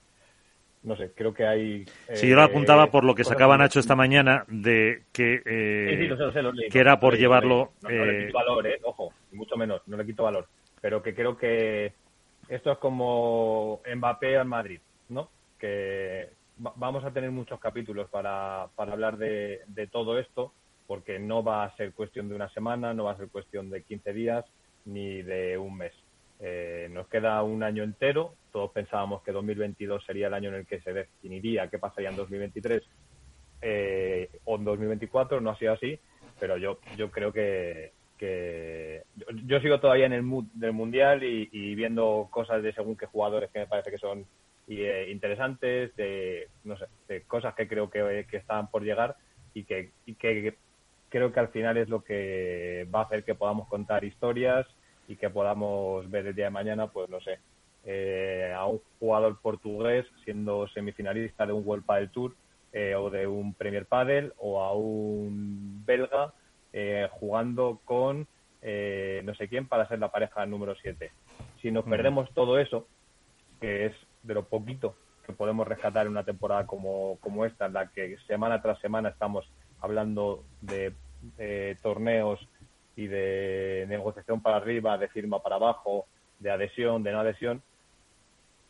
No sé, creo que hay... Sí, yo lo apuntaba por lo que sacaba Nacho esta mañana de que, que era por llevarlo... No, le quito valor, eh, ojo, mucho menos, no le quito valor. Pero que creo que esto es como Mbappé al Madrid, ¿no? Que vamos a tener muchos capítulos para, para hablar de, de todo esto, porque no va a ser cuestión de una semana, no va a ser cuestión de 15 días, ni de un mes. Eh, nos queda un año entero. Todos pensábamos que 2022 sería el año en el que se definiría qué pasaría en 2023 eh, o en 2024. No ha sido así, pero yo, yo creo que, que yo, sigo todavía en el mood del mundial y, viendo cosas de según qué jugadores que me parece que son eh, interesantes, de, no sé, de cosas que creo que, que están por llegar y que, y que creo que al final es lo que va a hacer que podamos contar historias y que podamos ver el día de mañana, pues no sé, eh, a un jugador portugués siendo semifinalista de un World Padel Tour eh, o de un Premier Padel o a un belga eh, jugando con no sé quién para ser la pareja número 7. Si nos mm. perdemos todo eso, que es de lo poquito que podemos rescatar en una temporada como, como esta, en la que semana tras semana estamos hablando de torneos y de negociación para arriba, de firma para abajo, de adhesión, de no adhesión,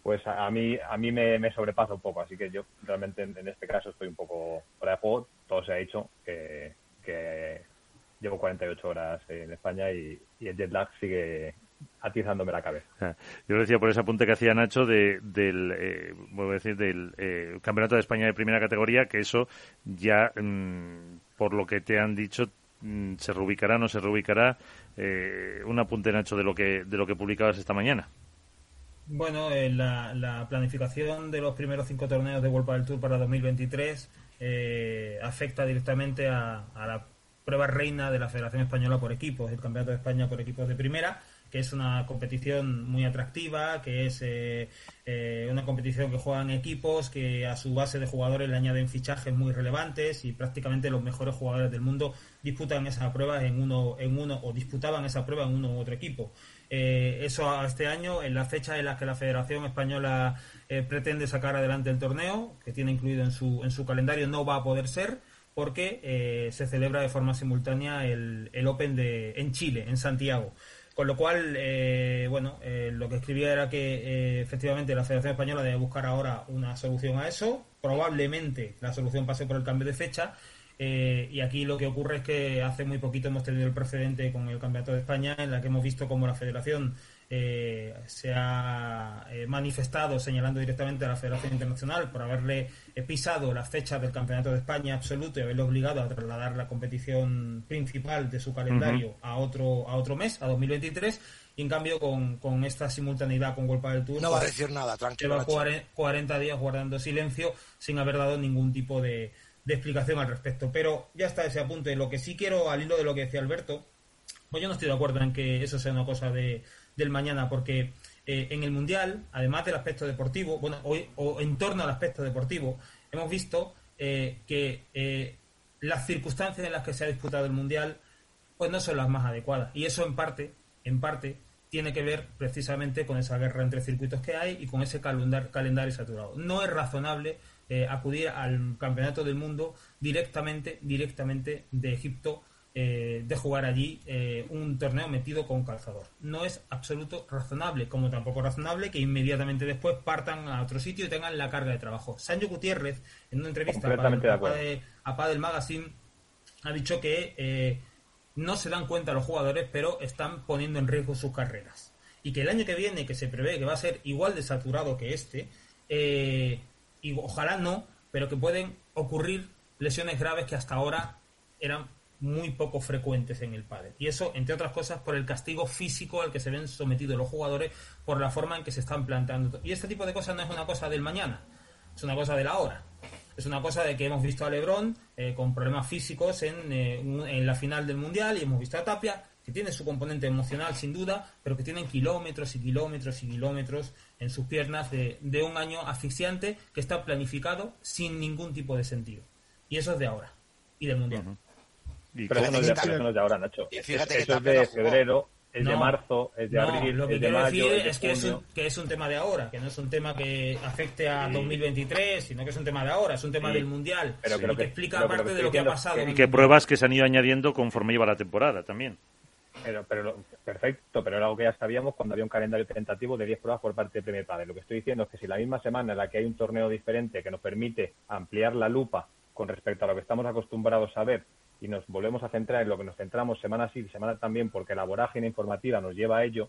pues a, mí a mí me, sobrepasa un poco. Así que yo realmente en, este caso estoy un poco fuera de juego. Todo se ha dicho que, llevo 48 horas en España y, el jet lag sigue atizándome la cabeza. Ah, yo lo decía por ese apunte que hacía Nacho de, del, eh, a decir, del eh, Campeonato de España de primera categoría, que eso ya, mm, por lo que te han dicho, se reubicará o no se reubicará. Eh, un apunte, Nacho, de lo que, de lo que publicabas esta mañana. Bueno, eh, la, planificación de los primeros cinco torneos de World del Tour para 2023 eh, afecta directamente a, a, la prueba reina de la Federación Española por equipos, el Campeonato de España por equipos de primera, que es una competición muy atractiva, que es eh, eh, una competición que juegan equipos, que a su base de jugadores le añaden fichajes muy relevantes y prácticamente los mejores jugadores del mundo disputan esa prueba en uno, en uno o disputaban esa prueba en uno u otro equipo. Eh, eso este año, en la fecha en la que la Federación Española pretende sacar adelante el torneo, que tiene incluido en su, en su calendario, no va a poder ser porque se celebra de forma simultánea el, el Open de, en Chile, en Santiago. Con lo cual, eh, bueno, eh, lo que escribía era que eh, efectivamente la Federación Española debe buscar ahora una solución a eso. Probablemente la solución pase por el cambio de fecha. y aquí lo que ocurre es que hace muy poquito hemos tenido el precedente con el Campeonato de España, en la que hemos visto cómo la Federación eh, se ha eh, manifestado señalando directamente a la Federación Internacional por haberle eh, pisado las fechas del Campeonato de España absoluto y haberle obligado a trasladar la competición principal de su calendario a otro a otro mes, a 2023. Y en cambio, con, con esta simultaneidad con Golpa del Tour, no va a decir nada, tranquilo. Lleva 40 días guardando silencio sin haber dado ningún tipo de, de explicación al respecto. Pero ya está ese apunte. Lo que sí quiero, al hilo de lo que decía Alberto, pues yo no estoy de acuerdo en que eso sea una cosa de, del mañana, porque eh, en el Mundial, además del aspecto deportivo, bueno, hoy, o en torno al aspecto deportivo, hemos visto eh, que eh, las circunstancias en las que se ha disputado el Mundial pues no son las más adecuadas. Y eso en parte, en parte, tiene que ver precisamente con esa guerra entre circuitos que hay y con ese calendario saturado. No es razonable acudir al campeonato del mundo directamente, directamente de Egipto eh, de jugar allí eh, un torneo metido con calzador. No es absoluto razonable, como tampoco razonable que inmediatamente después partan a otro sitio y tengan la carga de trabajo. Sancho Gutiérrez, en una entrevista a, Padel Magazine, ha dicho que eh, no se dan cuenta los jugadores, pero están poniendo en riesgo sus carreras. Y que el año que viene, que se prevé que va a ser igual de saturado que este, y ojalá no, pero que pueden ocurrir lesiones graves que hasta ahora eran muy poco frecuentes en el pádel. Y eso, entre otras cosas, por el castigo físico al que se ven sometidos los jugadores por la forma en que se están planteando. Y este tipo de cosas no es una cosa del mañana. es una cosa de la hora. Es una cosa de que hemos visto a Lebron eh, con problemas físicos en, eh, en la final del Mundial y hemos visto a Tapia que tiene su componente emocional sin duda, pero que tienen kilómetros y kilómetros y kilómetros en sus piernas de, de un año asfixiante que está planificado sin ningún tipo de sentido. Y eso es de ahora y del Mundial. No, de, eso no es de ahora, Nacho. Fíjate eso es de febrero, es de marzo, es de abril, lo que es de quiero mayo, decir es, es que es, un, que es un tema de ahora, que no es un tema que afecte a 2023, sino que es un tema de ahora, es un tema Sí. del Mundial, Pero que, que- explica parte que de lo que ha pasado. Y que pruebas que se han ido añadiendo conforme iba la temporada también. Pero, pero lo- perfecto, pero era algo que ya sabíamos cuando había un calendario tentativo de 10 pruebas por parte de Premier Padel. Lo que estoy diciendo es que si la misma semana en la que hay un torneo diferente que nos permite ampliar la lupa con respecto a lo que estamos acostumbrados a ver y nos volvemos a centrar en lo que nos centramos semana sí y semana también porque la vorágine informativa nos lleva a ello,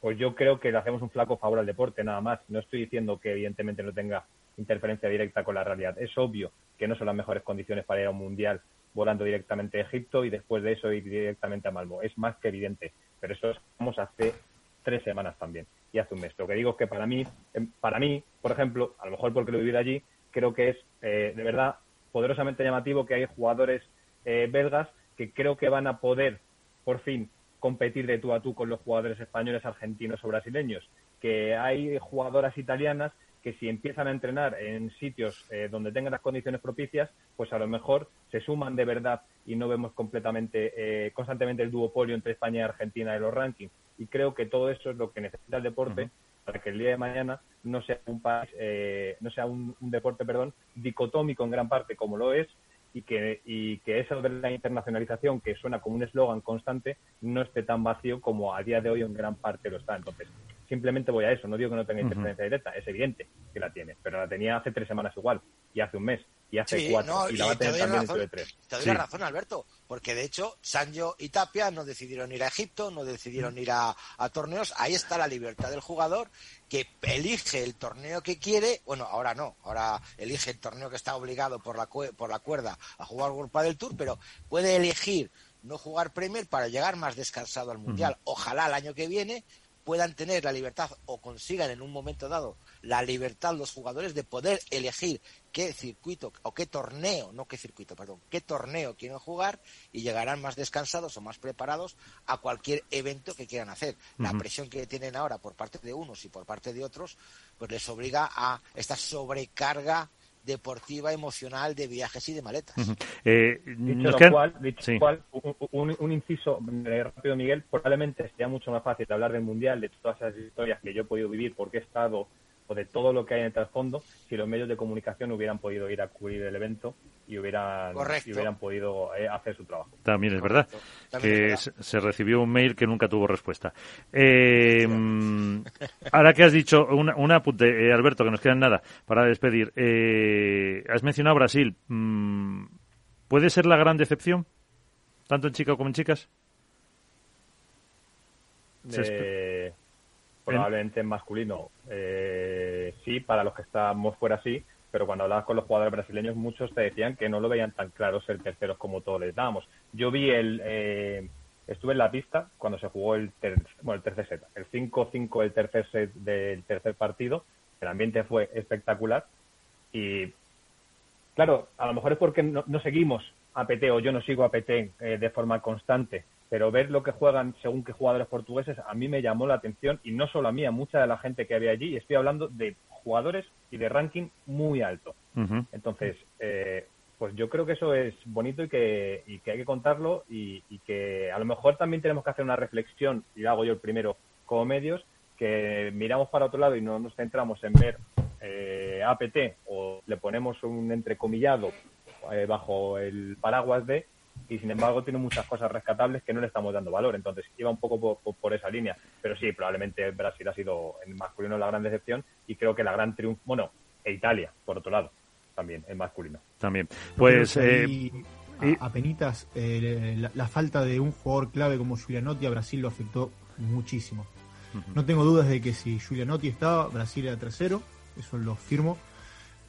pues yo creo que le hacemos un flaco favor al deporte, nada más. No estoy diciendo que evidentemente no tenga interferencia directa con la realidad. Es obvio que no son las mejores condiciones para ir a un mundial volando directamente a Egipto y después de eso ir directamente a Malmo. Es más que evidente, pero eso estamos hace tres semanas también y hace un mes. Lo que digo es que para mí, em, para mí, por ejemplo, a lo mejor porque lo vivido allí, creo que es eh, de verdad poderosamente llamativo que hay jugadores eh, belgas que creo que van a poder por fin competir de tú a tú con los jugadores españoles, argentinos o brasileños, que hay jugadoras italianas que si empiezan a entrenar en sitios eh, donde tengan las condiciones propicias, pues a lo mejor se suman de verdad y no vemos completamente, eh, constantemente el duopolio entre España y Argentina en los rankings. Y creo que todo eso es lo que necesita el deporte para que el día de mañana no sea un país, eh, no sea un, un deporte, perdón, dicotómico en gran parte como lo es y que, y que eso de la internacionalización, que suena como un eslogan constante, no esté tan vacío como a día de hoy en gran parte lo está. Entonces, simplemente voy a eso. No digo que no tenga interferencia directa, es evidente que la tiene, pero la tenía hace tres semanas igual, y hace un mes, y hace Sí, cuatro, no, y la va a te tener doy también razón. dentro de tres. Te doy Sí. la razón, Alberto, porque de hecho Sancho y Tapia no decidieron ir a Egipto, no decidieron ir a, a torneos. Ahí está la libertad del jugador que elige el torneo que quiere. Bueno, ahora no, ahora elige el torneo que está obligado por la, por la cuerda a jugar World del Tour, pero puede elegir no jugar Premier para llegar más descansado al Mundial. Ojalá el año que viene puedan tener la libertad o consigan en un momento dado la libertad los jugadores de poder elegir qué circuito o qué torneo, no qué circuito, perdón, qué torneo quieren jugar y llegarán más descansados o más preparados a cualquier evento que quieran hacer. La presión que tienen ahora por parte de unos y por parte de otros, pues les obliga a esta sobrecarga deportiva, emocional, de viajes y de maletas. Eh, Dicho lo cual, dicho Sí. lo cual, un, un- un inciso eh, rápido, Miguel, probablemente sería mucho más fácil hablar del Mundial, de todas esas historias que yo he podido vivir porque he estado, o de todo lo que hay en el trasfondo, si los medios de comunicación hubieran podido ir a cubrir el evento y hubieran, y hubieran podido eh, hacer su trabajo. También es verdad También que es se- se recibió un mail que nunca tuvo respuesta. Eh, ahora que has dicho, un, un apunte, eh, Alberto, que nos queda nada para despedir. Eh, has mencionado Brasil. Mm, ¿Puede ser la gran decepción? Tanto en chicas como en chicas. Probablemente en masculino eh, sí, para los que estamos fuera sí, pero cuando hablabas con los jugadores brasileños muchos te decían que no lo veían tan claro ser terceros como todos les dábamos. Yo vi el... eh, estuve en la pista cuando se jugó el, ter- bueno, el tercer set, el 5-5 el tercer set del tercer partido. El ambiente fue espectacular y Claro, a lo mejor es porque no, no seguimos a PT o yo no sigo a PT eh, de forma constante, pero ver lo que juegan según qué jugadores portugueses a mí me llamó la atención y no solo a mí, a mucha de la gente que había allí. y Estoy hablando de jugadores y de ranking muy alto. Entonces, eh, pues yo creo que eso es bonito y que, y que hay que contarlo y, y que a lo mejor también tenemos que hacer una reflexión, y lo hago yo el primero como medios, que miramos para otro lado y no nos centramos en ver eh, APT o le ponemos un entrecomillado eh, bajo el paraguas de y sin embargo tiene muchas cosas rescatables que no le estamos dando valor. Entonces iba un poco por, por- por esa línea. Pero sí, probablemente Brasil ha sido en masculino la gran decepción y creo que la gran triunfo, bueno, e Italia, por otro lado, también en masculino. También. Pues eh, a, apenitas, eh, la, la falta de un jugador clave como Giulianotti a Brasil lo afectó muchísimo. No tengo dudas de que si Giulianotti estaba, Brasil era tercero, eso lo firmo.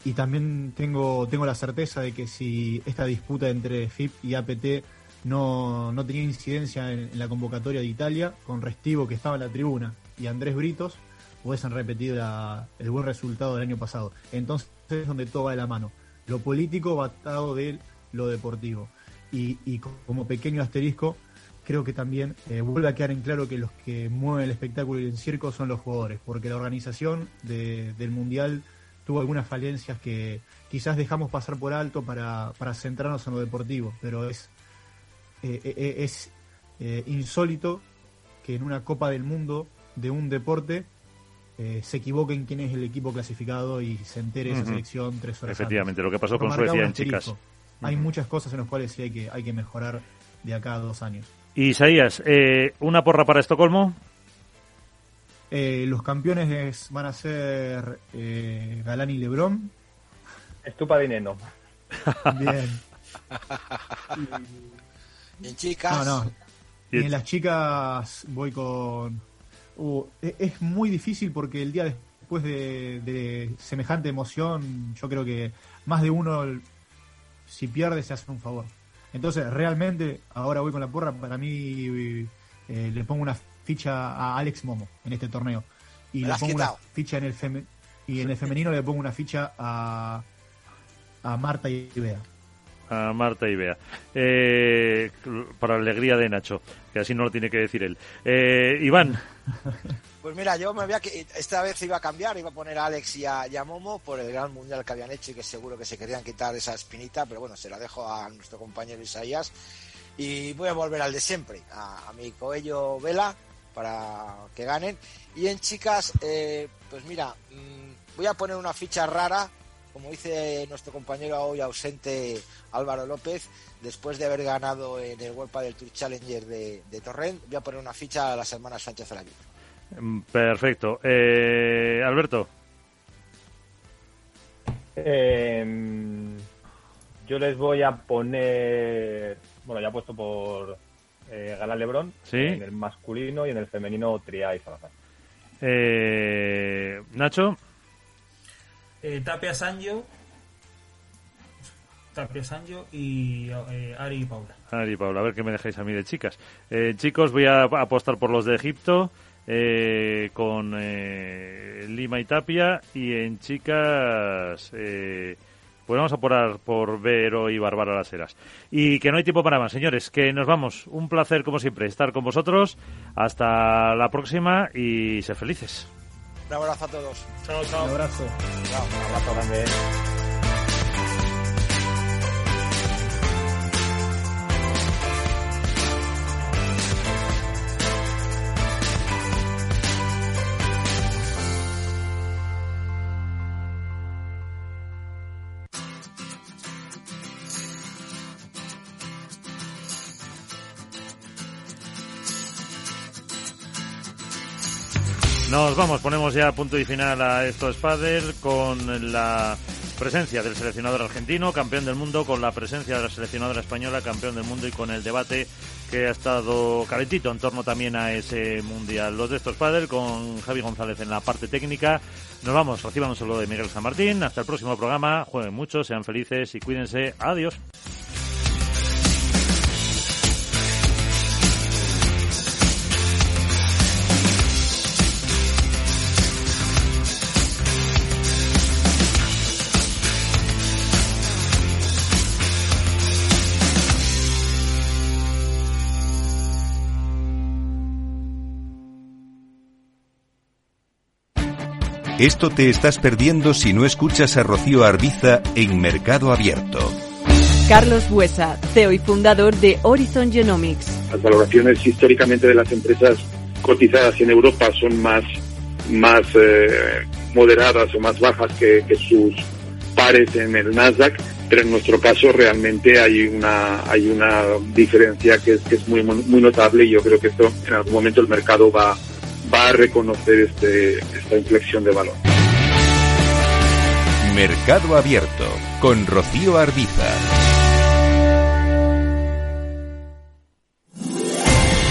Y también tengo, tengo la certeza de que si esta disputa entre FIP y APT no, no tenía incidencia en, la convocatoria de Italia, con Restivo que estaba en la tribuna y Andrés Britos, hubiesen repetido el buen resultado del año pasado. Entonces es donde todo va de la mano. Lo político va atado de lo deportivo. Y, como pequeño asterisco, creo que también eh, vuelve a quedar en claro que los que mueven el espectáculo y el circo son los jugadores, porque la organización del Mundial tuvo algunas falencias que quizás dejamos pasar por alto para, centrarnos en lo deportivo, pero es, eh, eh, es insólito que en una Copa del Mundo de un deporte se equivoque en quién es el equipo clasificado y se entere esa selección tres horas Efectivamente, lo que pasó con Suecia en chicas. Hay muchas cosas en las cuales sí hay que, hay que mejorar de acá a dos años. Isaías, eh, ¿una porra para Estocolmo? Eh, los campeones van a ser eh, Galán y Lebrón. Estupa Dineno. Bien. y en chicas. No, no. Y en las chicas voy con. Uh, e-, es muy difícil porque el día después de, de, semejante emoción, yo creo que más de uno, si pierde, se hace un favor. Entonces, realmente, ahora voy con la porra, para mí eh, le pongo una ficha a Alex Momo en este torneo. Y le pongo una ficha en el y en el femenino le pongo una ficha a, a Marta y Bea. A Marta y Bea. Eh, para la alegría de Nacho, que así no lo tiene que decir él. Eh, Iván. Pues mira, yo me había que esta vez iba a cambiar, iba a poner a Alex y a, Momo por el gran mundial que habían hecho y que seguro que se querían quitar esa espinita, pero bueno, se la dejo a nuestro compañero Isaías y voy a volver al de siempre, a, mi Coello Vela para que ganen. Y en chicas, eh, pues mira, mm, voy a poner una ficha rara, como dice nuestro compañero hoy ausente Álvaro López, después de haber ganado en el World del Tour Challenger de, Torrent, voy a poner una ficha a las hermanas Sánchez Alaguito. Mm, perfecto. Eh, Alberto. Em, yo les voy a poner, bueno, ya he puesto por eh, Galán Lebrón, en el masculino y en el femenino Tria y Salazar. Eh, Nacho. Eh, Tapia Sanjo. Tapia Sanjo y Ari y Paula. Ari y Paula, a ver qué me dejáis a mí de chicas. chicos, voy a apostar por los de Egipto eh, con eh, Lima y Tapia y en chicas eh, pues vamos a poner por Vero y Bárbara Las Heras. Y que no hay tiempo para más, señores, que nos vamos. Un placer, como siempre, estar con vosotros. Hasta la próxima y ser felices. Un abrazo a todos. Chao, chao. Un abrazo. Chao, un abrazo grande. Nos vamos, ponemos ya punto y final a estos Spader con la presencia del seleccionador argentino, campeón del mundo, con la presencia de la seleccionadora española, campeón del mundo y con el debate que ha estado calentito en torno también a ese mundial. Los de estos Padel con Javi González en la parte técnica. Nos vamos, reciban un saludo de Miguel San Martín. Hasta el próximo programa. Jueguen mucho, sean felices y cuídense. Adiós. Esto te estás perdiendo si no escuchas a Rocío Arbiza en Mercado Abierto. Carlos Buesa, CEO y fundador de Horizon Genomics. Las valoraciones históricamente de las empresas cotizadas en Europa son más, más eh, moderadas o más bajas que, sus pares en el Nasdaq, pero en nuestro caso realmente hay una, hay una diferencia que es, que es muy, muy notable y yo creo que esto en algún momento el mercado va, va a reconocer este, esta inflexión de valor. Mercado Abierto con Rocío Arbiza.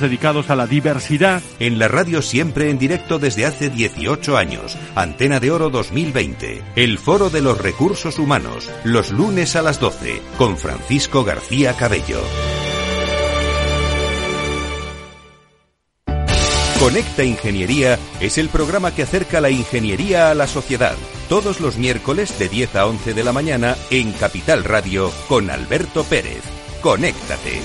dedicados a la diversidad. En la radio siempre en directo desde hace 18 años. Antena de Oro 2020. El Foro de los Recursos Humanos. Los lunes a las 12. Con Francisco García Cabello. Conecta Ingeniería es el programa que acerca la ingeniería a la sociedad. Todos los miércoles de 10 a 11 de la mañana en Capital Radio con Alberto Pérez. Conéctate.